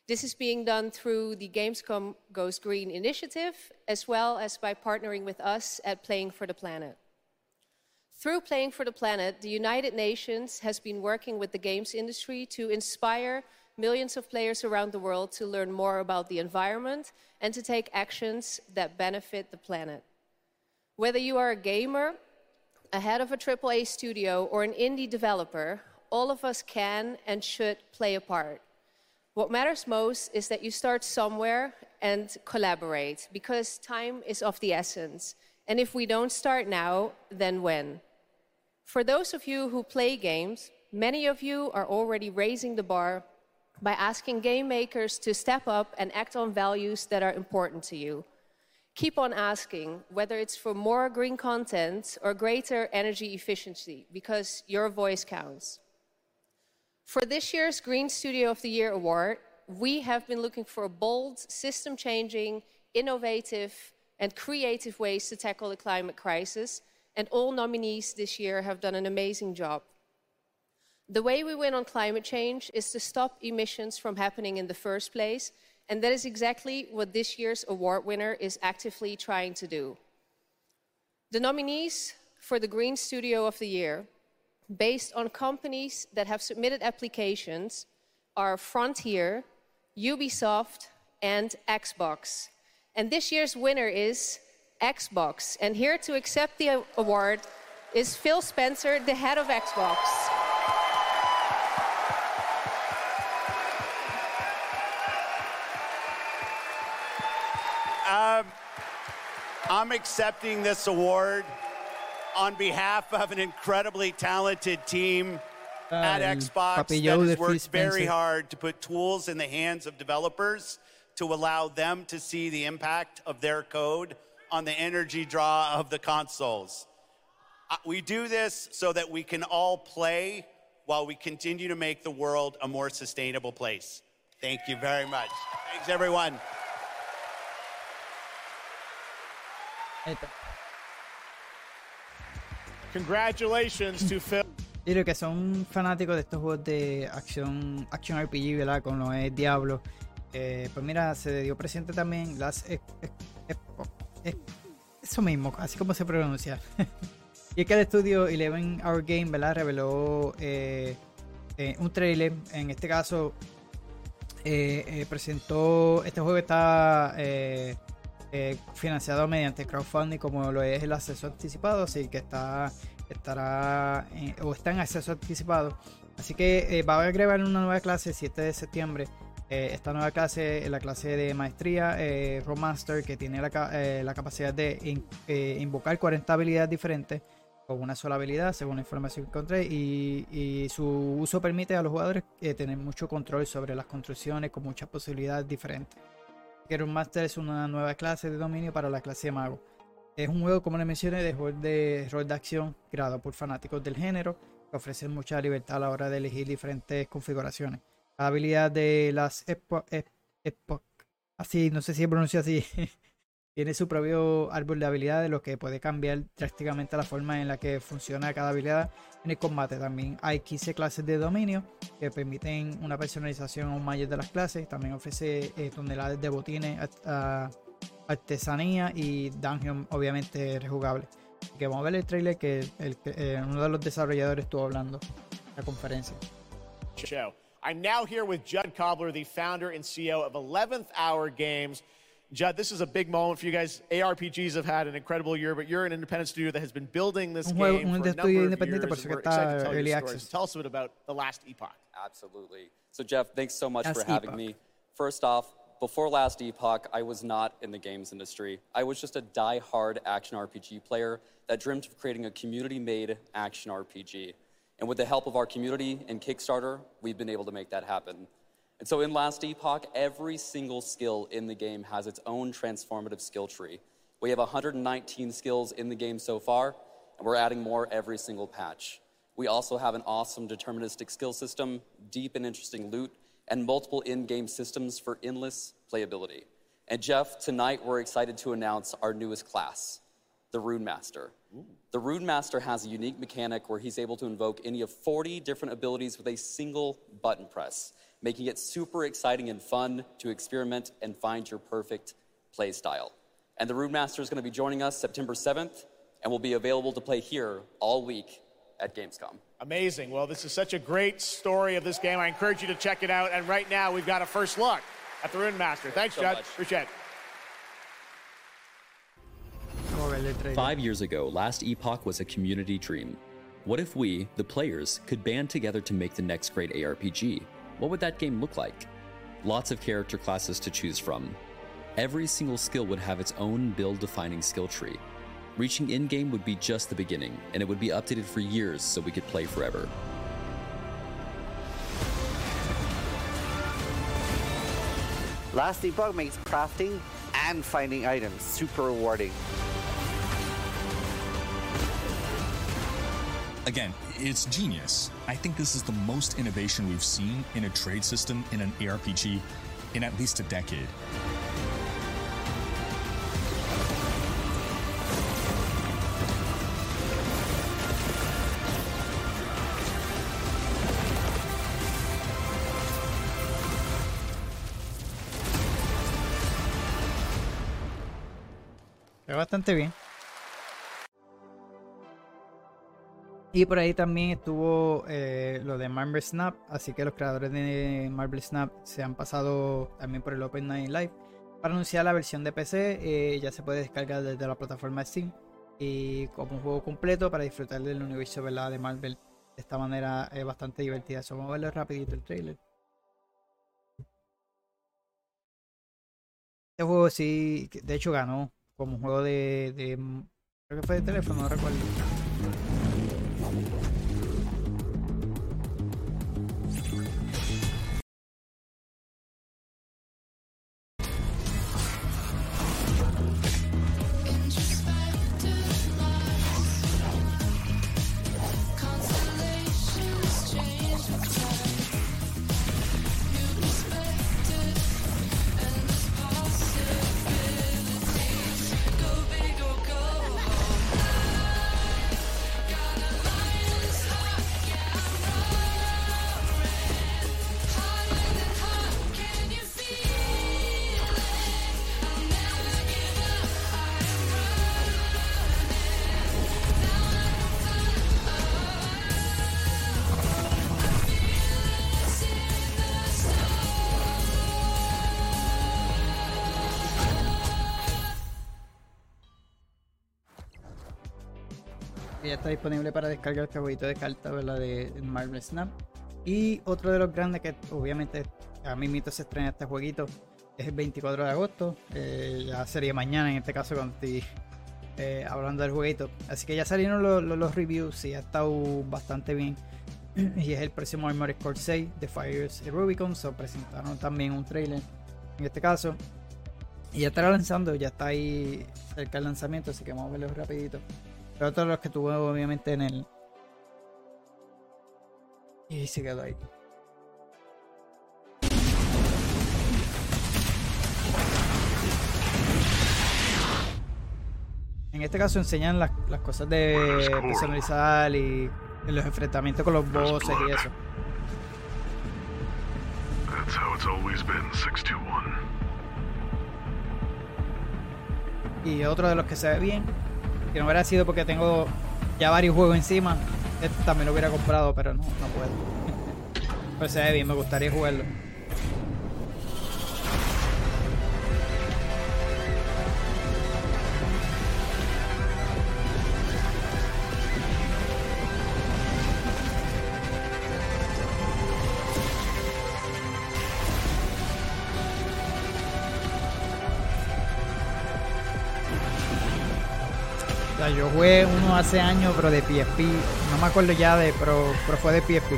This is being done through the Gamescom Goes Green initiative, as well as by partnering with us at Playing for the Planet. Through Playing for the Planet, the United Nations has been working with the games industry to inspire millions of players around the world to learn more about the environment and to take actions that benefit the planet. Whether you are a gamer, a head of a AAA studio, or an indie developer, all of us can and should play a part. What matters most is that you start somewhere and collaborate because time is of the essence. And if we don't start now, then when? For those of you who play games, many of you are already raising the bar by asking game makers to step up and act on values that are important to you. Keep on asking, whether it's for more green content or greater energy efficiency, because your voice counts. For this year's Green Studio of the Year award, we have been looking for bold, system changing, innovative, and creative ways to tackle the climate crisis, and all nominees this year have done an amazing job. The way we win on climate change is to stop emissions from happening in the first place, and that is exactly what this year's award winner is actively trying to do. The nominees for the Green Studio of the Year, based on companies that have submitted applications, are Frontier, Ubisoft, and Xbox. And this year's winner is Xbox. And here to accept the award is Phil Spencer, the head of Xbox. I'm accepting this award on behalf of an incredibly talented team at el Xbox that has worked very hard to put tools in the hands of developers to allow them to see the impact of their code on the energy draw of the consoles. Uh, We do this so that we can all play while we continue to make the world a more sustainable place. Thank you very much. Thanks, everyone. Congratulations to Phil. Y los que son fanáticos de estos juegos de acción, action RPG, ¿verdad? Con lo es Diablo. eh, pues mira, se dio presente también las. e- e- Expo- e- eso mismo, así como se pronuncia. y es que el estudio Eleven Hour Game, ¿verdad? Reveló eh, eh, un trailer. En este caso, eh, eh, presentó. Este juego está eh, eh, financiado mediante crowdfunding, como lo es el acceso anticipado, así que está estará en- o está en acceso anticipado. Así que eh, va a agregar una nueva clase el 7 de septiembre. Eh, esta nueva clase la clase de maestría eh, que tiene la, eh, la capacidad de in- eh, invocar 40 habilidades diferentes con una sola habilidad, según la información que encontré, y, y su uso permite a los jugadores eh, tener mucho control sobre las construcciones con muchas posibilidades diferentes. Hero Master es una nueva clase de dominio para la clase mago. Es un juego, como les mencioné, de de rol de acción creado por fanáticos del género, que ofrece mucha libertad a la hora de elegir diferentes configuraciones. La habilidad de las así, no sé si se así, tiene su propio árbol de habilidades, lo que puede cambiar drásticamente la forma en la que funciona cada habilidad en el combate. También hay 15 clases de dominio que permiten una personalización aún mayor de las clases. También ofrece eh, toneladas de botines, artesanía y dungeon, obviamente rejugable. Así que vamos a ver el trailer que el, eh, uno de los desarrolladores estuvo hablando en la conferencia. Show. I'm now here with Judd Cobbler, the founder and CEO of 11th Hour Games. Judd, this is a big moment for you guys. ARPGs have had an incredible year, but you're an independent studio that has been building this Un game un for a number of years. por and eso que we're está excited to tell early your access. Tell us a bit about the last epoch. Absolutely. So, Jeff, thanks so much Last for having Epoch. me. First off, before Last Epoch, I was not in the games industry. I was just a die-hard action RPG player that dreamt of creating a community-made action RPG. And with the help of our community and Kickstarter, we've been able to make that happen. And so in Last Epoch, every single skill in the game has its own transformative skill tree. We have 119 skills in the game so far, and we're adding more every single patch. We also have an awesome deterministic skill system, deep and interesting loot, and multiple in game systems for endless playability. And Jeff, tonight we're excited to announce our newest class, the Rune Master. The Rune Master has a unique mechanic where he's able to invoke any of 40 different abilities with a single button press, making it super exciting and fun to experiment and find your perfect play style. And the Rune Master is going to be joining us September 7th and will be available to play here all week at Gamescom. Amazing. Well, this is such a great story of this game. I encourage you to check it out. And right now, we've got a first look at the Rune Master. Thanks, so Judd. Appreciate it. Vamos a ver el trailer. Five years ago, Last Epoch was a community dream. What if we, the players, could band together to make the next great ARPG? What would that game look like? Lots of character classes to choose from. Every single skill would have its own build defining skill tree. Reaching in game would be just the beginning, and it would be updated for years so we could play forever. Last Debug makes crafting and finding items super rewarding. Again, it's genius. I think this is the most innovation we've seen in a trade system in an ARPG in at least a decade. Bastante bien. Y por ahí también estuvo eh, lo de Marvel Snap, así que los creadores de Marvel Snap se han pasado también por el Open Night Live para anunciar la versión de PC. eh, ya se puede descargar desde la plataforma Steam y como un juego completo para disfrutar del universo ¿verdad? de Marvel de esta manera es bastante divertida. So, vamos a verlo rapidito el trailer. Este juego sí, de hecho ganó como un juego de, de creo que fue de teléfono, no recuerdo. Disponible para descargar este jueguito de cartas ¿verdad? de Marvel Snap. Y otro de los grandes que obviamente a mí mito se estrena este jueguito es el 24 de agosto. eh, ya sería mañana en este caso cuando estoy eh, hablando del jueguito. Así que ya salieron los, reviews y ha estado bastante bien. y es el próximo Armored Core 6 de Fires y Rubicon. So presentaron también un trailer en este caso. Y ya estará lanzando, ya está ahí cerca del lanzamiento, así que vamos a verlo rapidito. Pero otros los que tuve obviamente en el... Y se quedó ahí. En este caso enseñan las, las cosas de personalizar y los enfrentamientos con los bosses y eso. That's how it's always been, 621. Y otro de los que se ve bien, que no hubiera sido porque tengo ya varios juegos encima, este también lo hubiera comprado, pero no, no puedo. Pero se ve bien, me gustaría jugarlo. Yo jugué uno hace años, pero de PSP. No me acuerdo ya de, pero, pero fue de PSP.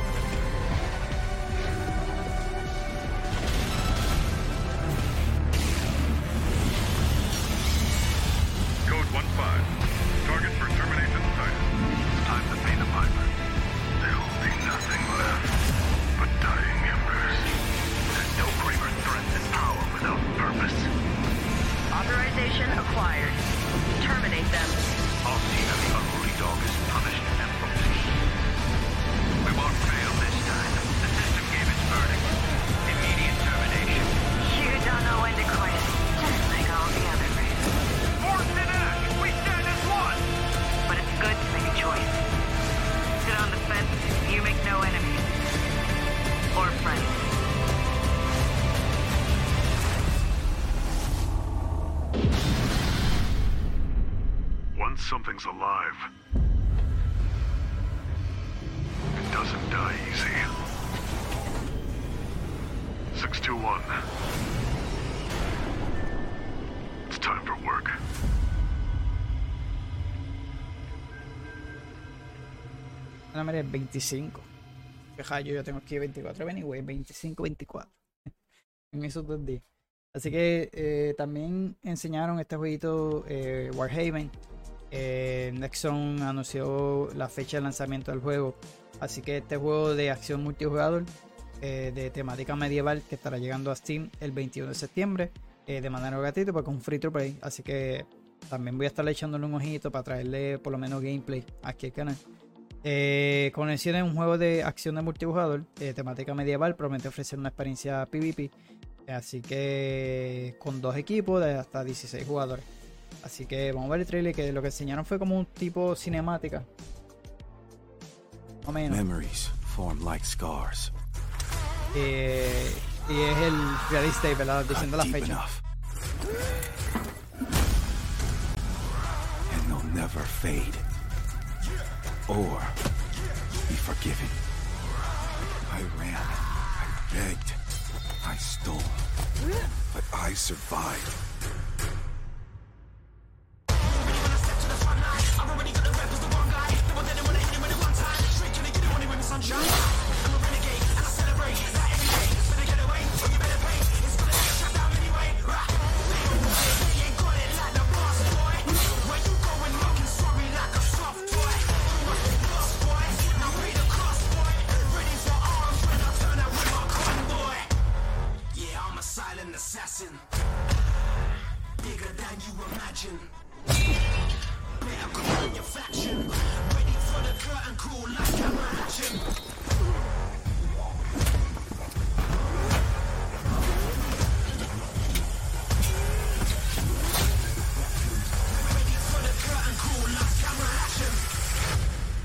Es 25. Fija, yo, yo tengo aquí 24 anyway, 25, 24. en esos dos días. Así que eh, también enseñaron este jueguito eh, Warhaven. Eh, Nexon anunció la fecha de lanzamiento del juego. Así que este juego de acción multijugador eh, de temática medieval que estará llegando a Steam el 21 de septiembre eh, de manera gratuita porque es un free to play. Así que también voy a estar echándole un ojito para traerle por lo menos gameplay aquí al canal. Eh, Conexión es un juego de acción de multijugador, de temática medieval, promete ofrecer una experiencia PvP. Así que con dos equipos de hasta 16 jugadores. Así que vamos a ver el trailer que lo que enseñaron fue como un tipo cinemática. O menos. Memories form like scars. Eh, y es el release date, ¿verdad? Diciendo la fecha. And they'll never fade. Or be forgiven. I ran. I begged. I stole. But I survived. Yeah,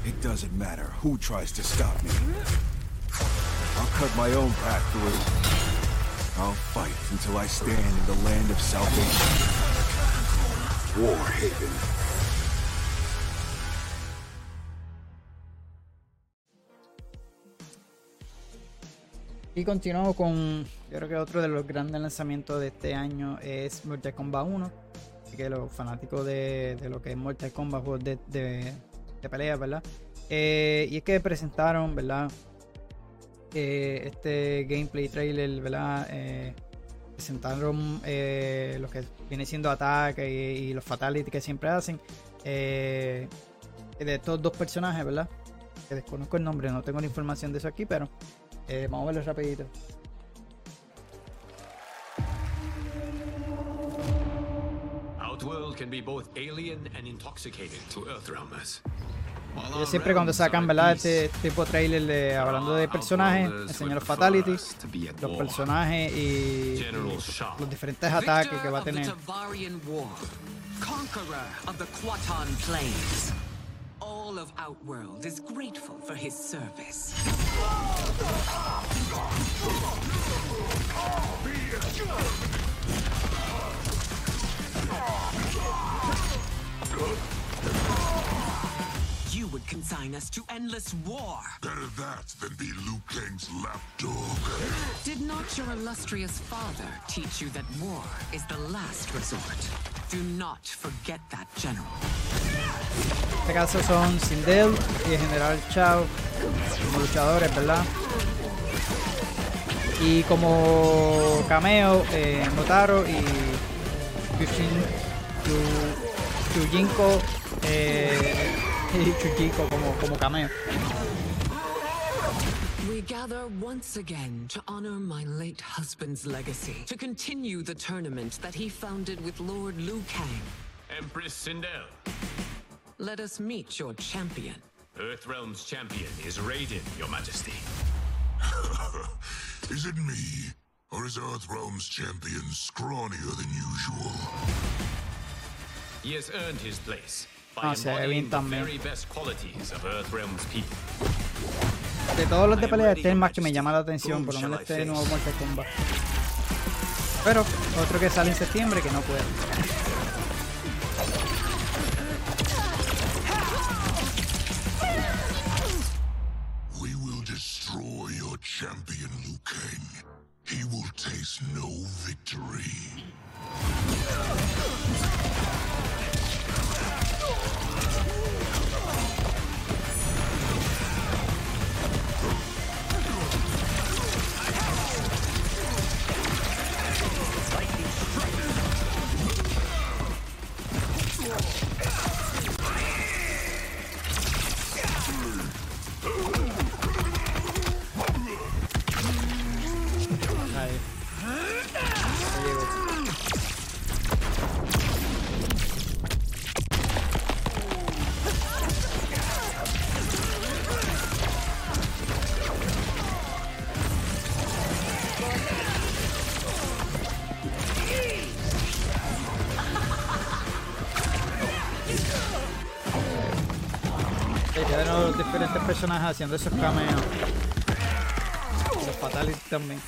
It doesn't matter who tries to stop me. I'll cut my own path through. I'll fight until I stand in the land of salvation. Y continuamos con, yo creo que otro de los grandes lanzamientos de este año es Mortal Kombat 1. Así que los fanáticos de, lo que es Mortal Kombat, de, de, ¿verdad? Eh, y es que presentaron, ¿verdad? Eh, este gameplay trailer, ¿verdad? Eh, presentaron eh, lo que viene siendo ataque y, los fatalities que siempre hacen. eh, de estos dos personajes, ¿verdad? Que desconozco el nombre, no tengo la información de eso aquí, pero eh, vamos a verlo rapidito. Outworld can be both alien and intoxicating to Earthrealmers. Siempre cuando sacan, ¿verdad? Este tipo de trailer de hablando de personajes, enseñan los fatalities, los personajes y, y los diferentes ataques que va a tener. conqueror of the Plains. All of Outworld is grateful for his service. You would consign us to endless war. Better that than be Liu Kang's lapdog. Did not your illustrious father teach you that war is the last resort? Do not forget that, General. En este caso son Sindel y el General Chao como luchadores, ¿verdad? Y como cameo, eh, Notaro y Yushin, Yu- Yujinko eh, y Chujiko como, como cameo. We gather once again to honor my late husband's legacy, to continue the tournament that he founded with Lord Liu Kang. Empress Sindel, Let us meet your champion. Earthrealm's champion, is Raiden, Your Majesty. Is it me? Or is Earthrealm's champion scrawnier than usual? He has earned his place by Ah, se ve bien también. De todos los de pelea, este es el más que me llama la atención, por lo menos este nuevo Mortal Kombat. Pero otro que sale en septiembre que no puede. We will destroy your champion, Liu Kang. He will taste no victory. Ahí. Haciendo esos cameos. Los fatalities también.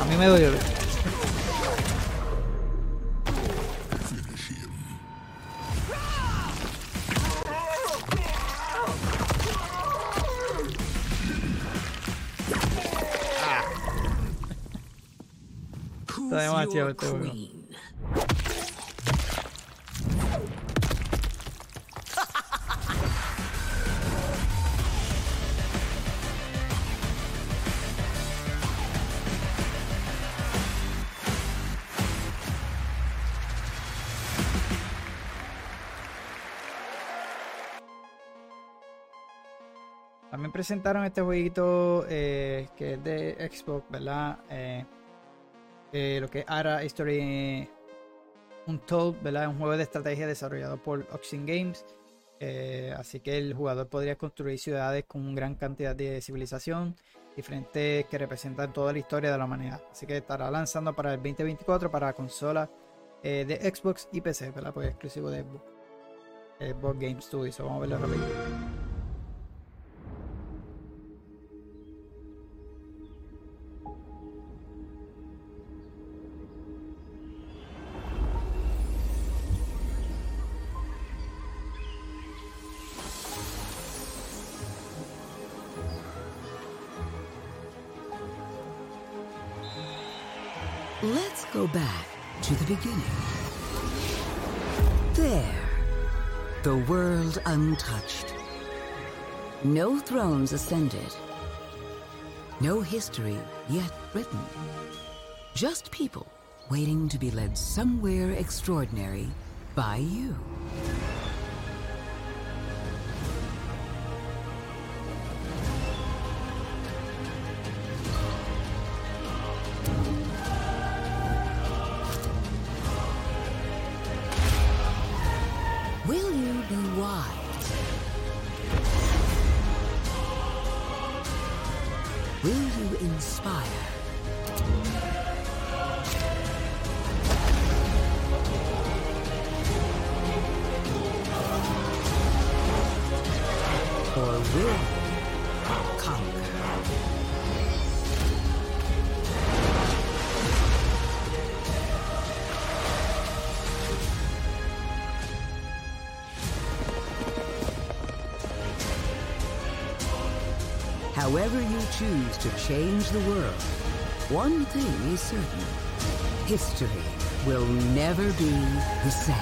A mí me. Who's Está demasiado este presentaron este jueguito eh, que es de Xbox, ¿verdad? Eh, eh, lo que es Ara History Untold, ¿verdad? Un juego de estrategia desarrollado por Oxen Games. Así que el jugador podría construir ciudades con gran cantidad de civilización, diferentes que representan toda la historia de la humanidad. Así que estará lanzando para el 2024 para consolas de Xbox y PC, ¿verdad? Pues exclusivo de Xbox. Xbox Game Studios. Vamos a verlo rápido. No thrones ascended. No history yet written. Just people waiting to be led somewhere extraordinary by you. Choose to change the world, one thing is certain. History will never be the same.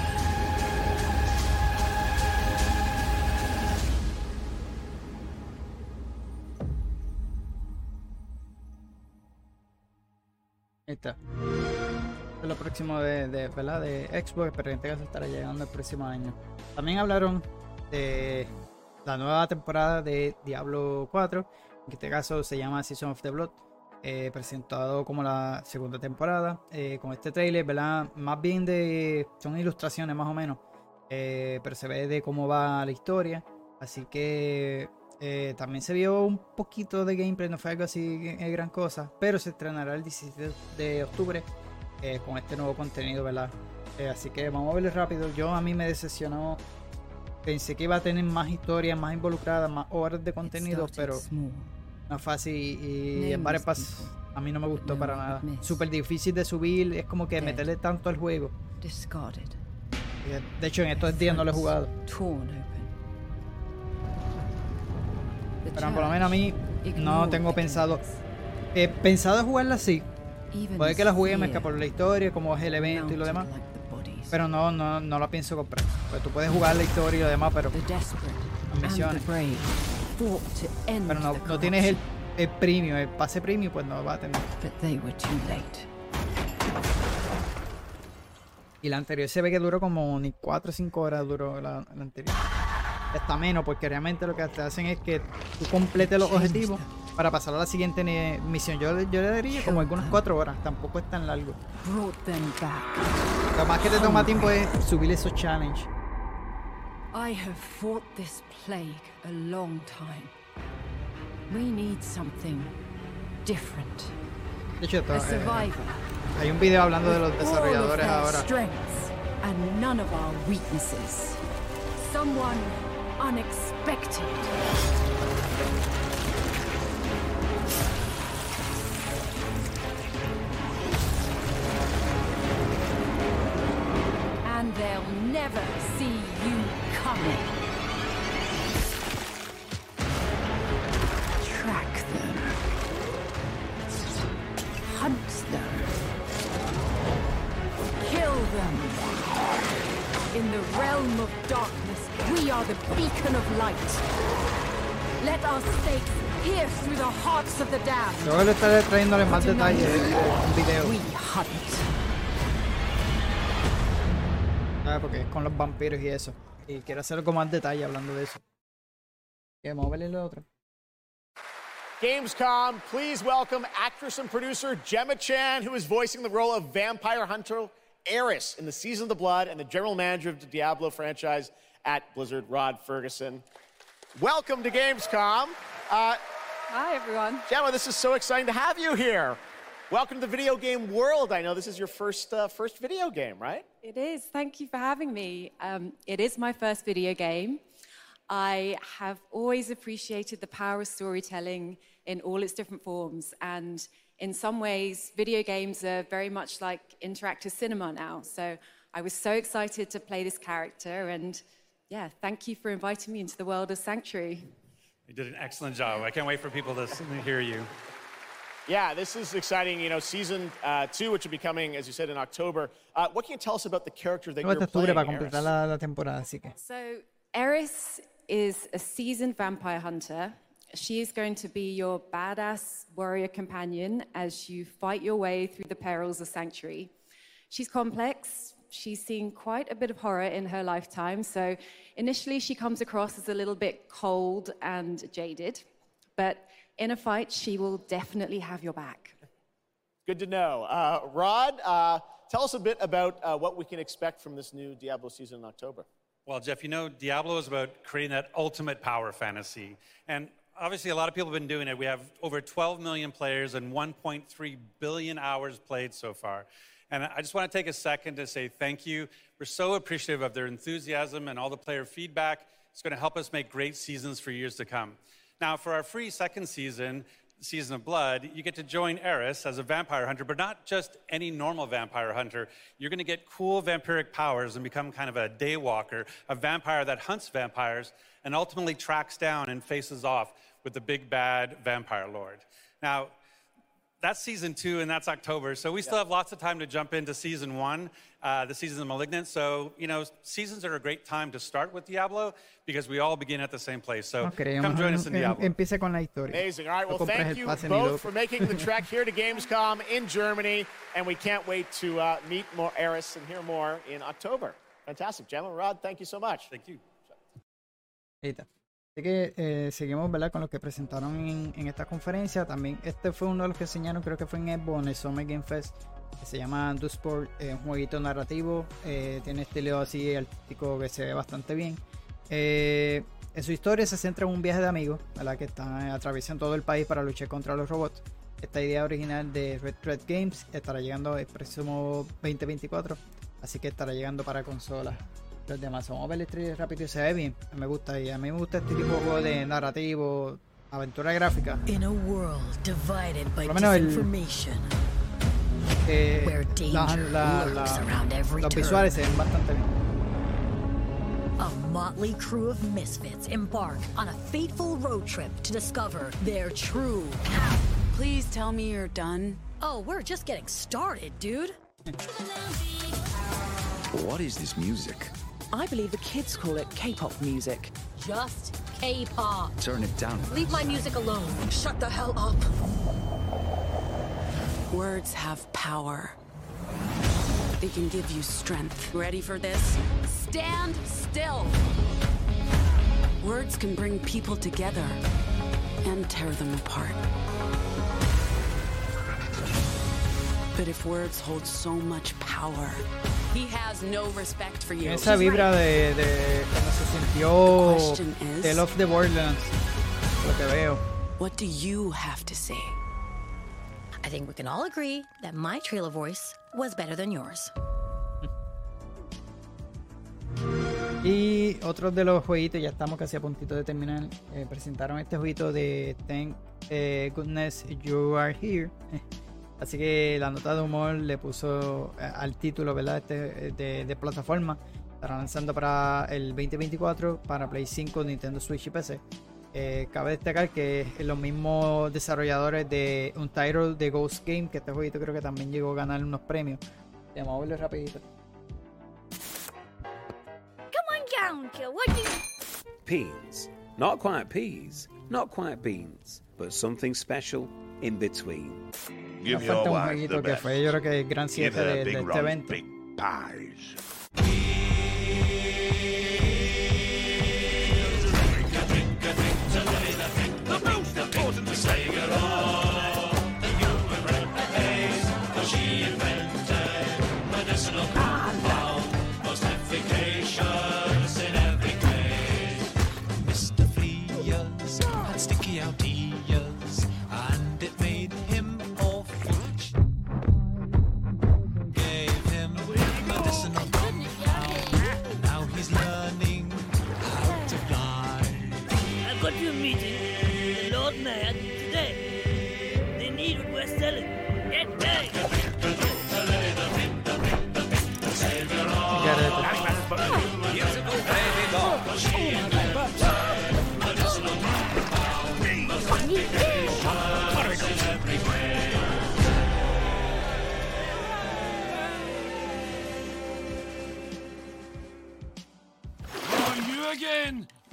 Ahí está. Es lo próximo de, de, ¿verdad? de Xbox, pero en este caso estará llegando el próximo año. También hablaron de la nueva temporada de Diablo 4, en este caso se llama Season of the Blood, eh, presentado como la segunda temporada, eh, con este trailer, ¿verdad? Más bien de... son ilustraciones más o menos, eh, pero se ve de cómo va la historia, así que eh, también se vio un poquito de gameplay, no fue algo así eh, gran cosa, pero se estrenará el 17 de octubre con este nuevo contenido, ¿verdad? Así que vamos a verlo rápido. Yo a mí me decepcionó. Pensé que iba a tener más historias, más involucradas, más horas de contenido, pero no fue así. Y, en varios pasos a mí no me gustó para nada. Súper difícil de subir, es como que meterle tanto al juego. De hecho, en estos días no lo he jugado. Pero por lo menos a mí no tengo pensado. He pensado jugarla así. Puede que la juegue me por la historia, como es el evento y lo demás. Pero no, no, no la pienso comprar. Pues tú puedes jugar la historia y lo demás, pero. Misiones. Pero no, no tienes el, el premium, el pase premium, pues no va a tener. Y la anterior se ve que duró como ni 4 o 5 horas duró la, la anterior. Está menos, porque realmente lo que te hacen es que tú completes los objetivos para pasar a la siguiente misión. Yo, yo le daría como algunas 4 horas, tampoco es tan largo. Lo más que te toma tiempo es subir esos challenges. I have fought this plague a long time. We need something different. De hecho, A eh, hay un video hablando de los desarrolladores ahora. and none of our weaknesses. Someone unexpected. Never see you coming. Track them. Hunt them. Kill them. In the realm of darkness, we are the beacon of light. Let our stakes pierce through the hearts of the damned. Luego le estaré trayéndole más detalles en un video. We hunt. Ah, porque es con los vampiros y eso. Y quiero hacerlo con más detalle hablando de eso. Y vamos a verle lo otro. Gamescom, please welcome actress and producer Gemma Chan, who is voicing the role of vampire hunter Eris in the Season of the Blood, and the general manager of the Diablo franchise at Blizzard, Rod Ferguson. Welcome to Gamescom. Uh, Hi, everyone. Gemma, this is so exciting to have you here. Welcome to the video game world. I know this is your first uh, first video game, right? It is. Thank you for having me. Um, it is my first video game. I have always appreciated the power of storytelling in all its different forms. And in some ways, video games are very much like interactive cinema now. So I was so excited to play this character. And yeah, thank you for inviting me into the world of Sanctuary. You did an excellent job. I can't wait for people to hear you. Yeah, this is exciting. You know, season uh, two, which will be coming, as you said, in October. Uh, what can you tell us about the character that you're playing? para completar la, la temporada, así que. So, Eris is a seasoned vampire hunter. She is going to be your badass warrior companion as you fight your way through the perils of Sanctuary. She's complex. She's seen quite a bit of horror in her lifetime. So, initially, she comes across as a little bit cold and jaded. But in a fight, she will definitely have your back. Good to know. Uh, Rod, uh, tell us a bit about uh, what we can expect from this new Diablo season in October. Well, Jeff, you know, Diablo is about creating that ultimate power fantasy. And obviously, a lot of people have been doing it. We have over 12 million players and 1.3 billion hours played so far. And I just want to take a second to say thank you. We're so appreciative of their enthusiasm and all the player feedback. It's going to help us make great seasons for years to come. Now, for our free second season, Season of Blood, you get to join Eris as a vampire hunter, but not just any normal vampire hunter. You're going to get cool vampiric powers and become kind of a daywalker, a vampire that hunts vampires and ultimately tracks down and faces off with the big bad vampire lord. Now, that's season two, and that's October. So we still have lots of time to jump into season one, uh, the season of Malignant. So, you know, seasons are a great time to start with Diablo because we all begin at the same place. So No come join us in em- Diablo. empiece con la historia. Amazing. All right. Well, thank you both for making the trek here to Gamescom in Germany, and we can't wait to uh, meet more Eris and hear more in October. Fantastic, gentlemen. Rod, thank you so much. Thank you. Ahí. Así que eh, seguimos ¿verdad? con lo que presentaron en, en esta conferencia. También este fue uno de los que enseñaron, creo que fue en Evo, en el Summer Game Fest, que se llama Do Sport, eh, un jueguito narrativo. eh, tiene estilo así artístico que se ve bastante bien. Eh, en su historia se centra en un viaje de amigos ¿verdad? que están atravesando todo el país para luchar contra los robots. Esta idea original de Red Red Games estará llegando el próximo 2024, así que estará llegando para consolas. Los demás, vamos a ver el trailer rápido y se ve bien. Me gusta y a mí me gusta este tipo de juego de narrativo, aventura gráfica. In a world divided by Por lo menos el- Eh, Where la- danger la- la- lurks around every los turn. visuales se ven bastante bien. a motley crew of misfits embark on a fateful road trip to discover their true path. Please tell me you're done. Oh, we're just getting started, dude. What is this music? I believe the kids call it K-pop music. Just K-pop. Turn it down. Leave my music alone. Shut the hell up. Words have power. They can give you strength. Ready for this? Stand still. Words can bring people together and tear them apart. But if words hold so much power, he has no respect for you. Esa vibra de, de cuando se sintió question is- The Love the Borderlands, lo que veo. What do you have to say? I think we can all agree that my trailer voice was better than yours. Y otro de los jueguitos, ya estamos casi a puntito de terminar. eh, presentaron este jueguito de Thank eh, Goodness You Are Here. Así que la nota de humor le puso eh, al título, ¿verdad? Este eh, de, de plataforma. Estará lanzando para el 2024 para Play 5, Nintendo Switch y PC. Eh, cabe destacar que los mismos desarrolladores de un title de Ghost Game, que este jueguito creo que también llegó a ganar unos premios. Vamos a verlo rapidito. Come on down, Joe. What do you... Peas. Not quite peas, not quite beans, but something special in between. Nos falta un jueguito que fue yo creo que el gran cierre de, de este evento. The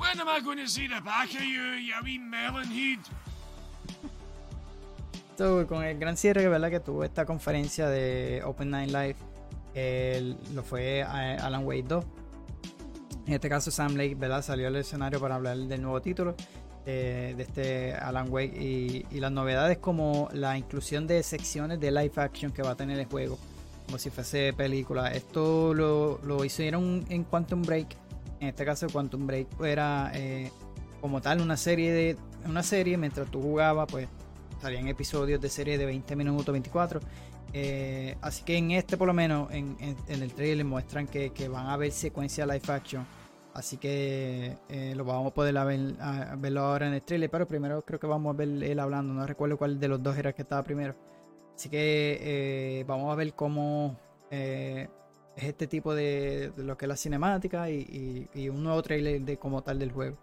When am I going to see the back of you, you wee melonhead? Esto, con el gran cierre ¿verdad? que tuvo esta conferencia de Open Night Live, lo fue a- Alan Wake 2. En este caso, Sam Lake ¿verdad? salió al escenario para hablar del nuevo título eh, de este Alan Wake y, y las novedades como la inclusión de secciones de live action que va a tener el juego, como si fuese película. Esto lo, lo hicieron en Quantum Break. En este caso, Quantum Break era eh, como tal una serie de una serie mientras tú jugabas, pues salían episodios de serie de 20 minutos, 24. Eh, así que en este, por lo menos, en, el trailer muestran que, van a haber secuencias live action. Así que eh, lo vamos a poder ver, verlo ahora en el trailer. Pero primero creo que vamos a ver él hablando. No recuerdo cuál de los dos era el que estaba primero. Así que eh, vamos a ver cómo es este tipo de, de lo que es la cinemática y, y- y un nuevo trailer de como tal del juego.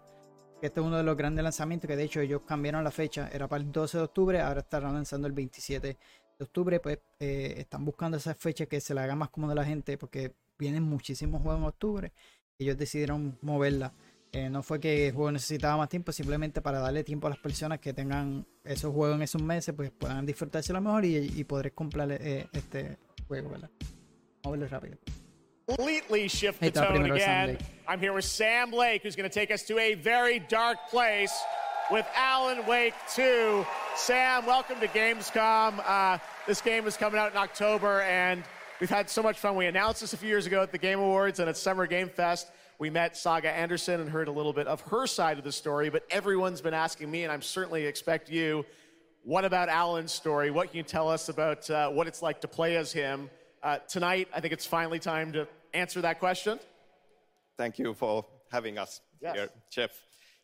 Este es uno de los grandes lanzamientos que de hecho ellos cambiaron la fecha. Era para el 12 de octubre, ahora estarán lanzando el 27 de octubre. Pues eh, están buscando esa fecha que se le haga más cómoda a la gente porque vienen muchísimos juegos en octubre. Ellos decidieron moverla. Eh, no fue que el juego necesitaba más tiempo, simplemente para darle tiempo a las personas que tengan esos juegos en esos meses, pues puedan disfrutarse lo mejor y, y poder comprar eh, este juego, ¿verdad? Vamos a verlo rápido. completely shift the tone again. I'm here with Sam Lake, who's going to take us to a very dark place with Alan Wake 2. Sam, welcome to Gamescom. Uh, this game is coming out in October, and we've had so much fun. We announced this a few years ago at the Game Awards and at Summer Game Fest. We met Saga Anderson and heard a little bit of her side of the story, but everyone's been asking me, and I'm certainly expect you, what about Alan's story? What can you tell us about uh, what it's like to play as him? Uh, tonight, I think it's finally time to answer that question. Thank you for having us Yes. here, Jeff.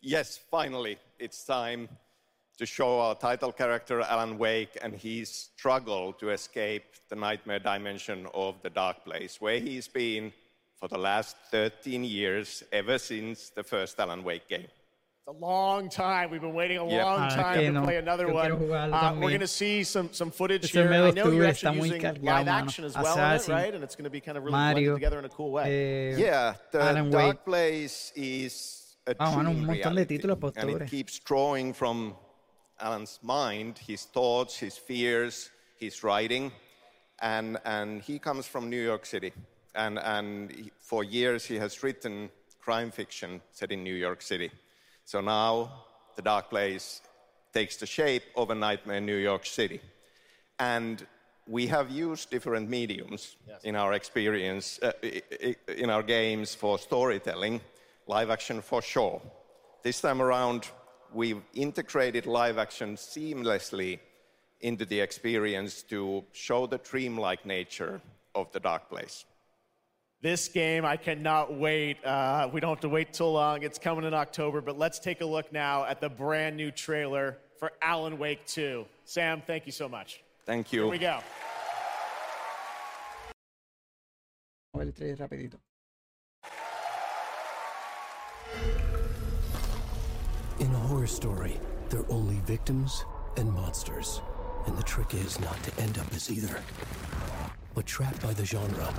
Yes, finally, it's time to show our title character, Alan Wake, and his struggle to escape the nightmare dimension of the dark place, where he's been for the last 13 years, ever since the first Alan Wake game. It's a long time. We've been waiting a Yeah. long Ah, time que to no. play another Yo one. Uh, we're going to see some, some footage Ese here. I know you're actually using cargado, live mano. action as well, in it, right? And it's going to be kind of really Mario, blended together in a cool way. eh, Yeah, the Alan Dark Wake. Place is a Ah, mano, un dream montón de títulos por and it keeps drawing from Alan's mind, his thoughts, his fears, his writing, and and he comes from New York City, and and he- for years he has written crime fiction set in New York City. So now the Dark Place takes the shape of a nightmare in New York City, and we have used different mediums in our experience uh, in our games for storytelling live action for sure. This time around we've integrated live action seamlessly into the experience to show the dreamlike nature of the dark place This game, I cannot wait. Uh, we don't have to wait till long. It's coming in October, but let's take a look now at the brand new trailer for Alan Wake 2. Sam, thank you so much. thank you. Here we go. Vamos a ver el trailer rapidito. In a horror story, there are only victims and monsters. And the trick is not to end up as either. But trapped by the genre,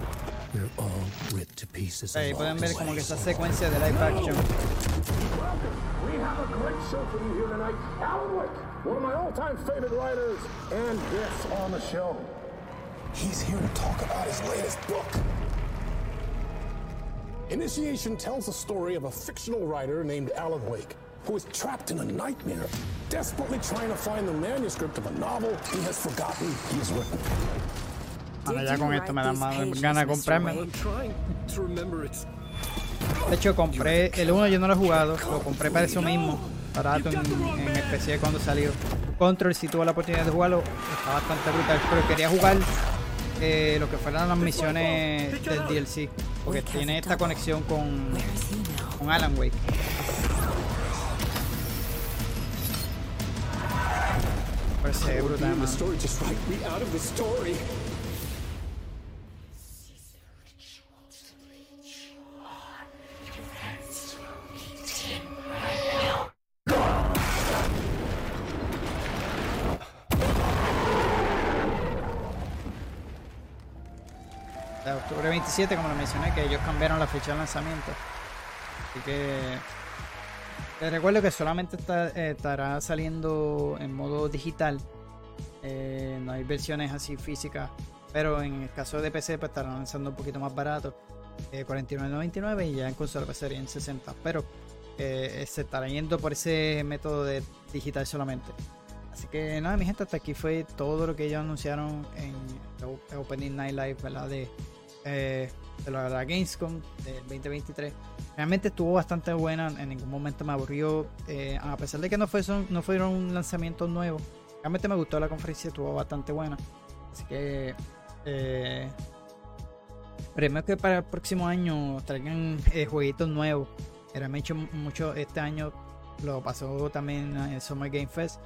we're all ripped to pieces Ahí along pueden the ver como way. que esa secuencia de live action. We have a great show for you here tonight. Alan Wake, one of my all-time favorite writers, and guests on the show. He's here to talk about his latest book. Initiation tells the story of a fictional writer named Alan Wake, who is trapped in a nightmare, desperately trying to find the manuscript of a novel he has forgotten he has written. Ahora ya con esto me dan más ganas de comprarme. De hecho, compré el 1, yo no lo he jugado, lo compré para eso mismo, barato en, en especial cuando salió. Control, si tuve la oportunidad de jugarlo, está bastante brutal, pero quería jugar eh, lo que fueran las misiones del DLC, porque tiene esta conexión con, con Alan Wake. Parece brutal, The 27, como lo mencioné, que ellos cambiaron la fecha de lanzamiento. Así que te recuerdo que solamente está- eh, estará saliendo en modo digital. Eh, no hay versiones así físicas. Pero en el caso de PC, pues estarán lanzando un poquito más barato. Eh, 49.99 y ya en consola pues sería en 60. Pero eh, se estará yendo por ese método de digital solamente. Así que nada, mi gente, hasta aquí fue todo lo que ellos anunciaron en Opening Night Live, ¿verdad? De, eh, de la, Gamescom del 2023. Realmente estuvo bastante buena, en ningún momento me aburrió. eh, a pesar de que no, fue, no fueron lanzamientos nuevos, realmente me gustó la conferencia, estuvo bastante buena. Así que eh, esperemos que para el próximo año traigan eh, jueguitos nuevos. Hecho mucho este año, lo pasó también en el Summer Game Fest.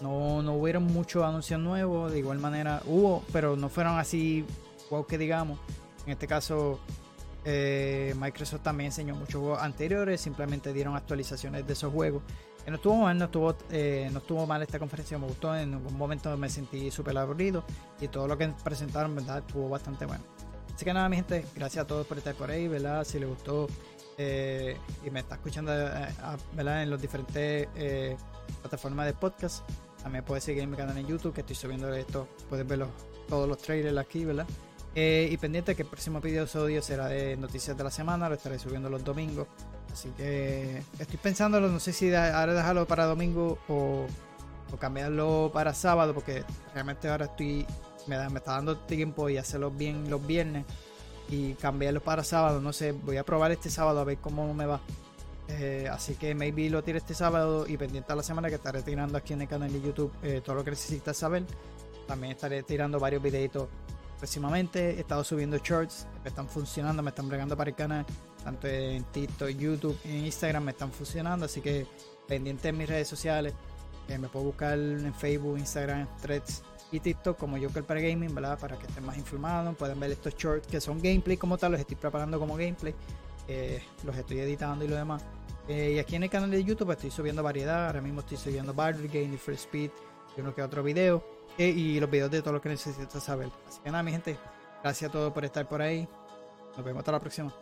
No, no hubieron muchos anuncios nuevos, de igual manera hubo, pero no fueron así, wow que digamos. En este caso, eh, Microsoft también enseñó muchos juegos anteriores, simplemente dieron actualizaciones de esos juegos. Que no estuvo mal, no estuvo, eh, no estuvo mal esta conferencia, me gustó. En algún momento me sentí súper aburrido y todo lo que presentaron, ¿verdad? Estuvo bastante bueno. Así que nada, mi gente, gracias a todos por estar por ahí, ¿verdad? Si les gustó eh, y me está escuchando, eh, ¿verdad? En los diferentes eh, plataformas de podcast, también puedes seguir en mi canal en YouTube, que estoy subiendo esto, puedes ver los- todos los trailers aquí, ¿verdad? Eh, y pendiente que el próximo episodio será de noticias de la semana, lo estaré subiendo los domingos. Así que estoy pensándolo, no sé si ahora dejarlo para domingo o, o cambiarlo para sábado, porque realmente ahora estoy, me, da- me está dando tiempo y hacerlo bien los viernes y cambiarlo para sábado. No sé, voy a probar este sábado a ver cómo me va. Eh, así que maybe lo tire este sábado y pendiente a la semana que estaré tirando aquí en el canal de YouTube eh, todo lo que necesitas saber. También estaré tirando varios videitos próximamente. He estado subiendo shorts que están funcionando, me están bregando para el canal. Tanto en TikTok, YouTube en Instagram me están funcionando. Así que pendiente en mis redes sociales. Eh, me puedo buscar en Facebook, Instagram, Threads y TikTok como Joker para Gaming, ¿verdad? Para que estén más informados. Pueden ver estos shorts que son gameplay como tal, los estoy preparando como gameplay. Eh, los estoy editando y lo demás. Eh, y aquí en el canal de YouTube estoy subiendo variedad. Ahora mismo estoy subiendo Battle Game Free Speed y uno que otro video. Eh, y los videos de todo lo que necesitas saber. Así que nada, mi gente. Gracias a todos por estar por ahí. Nos vemos hasta la próxima.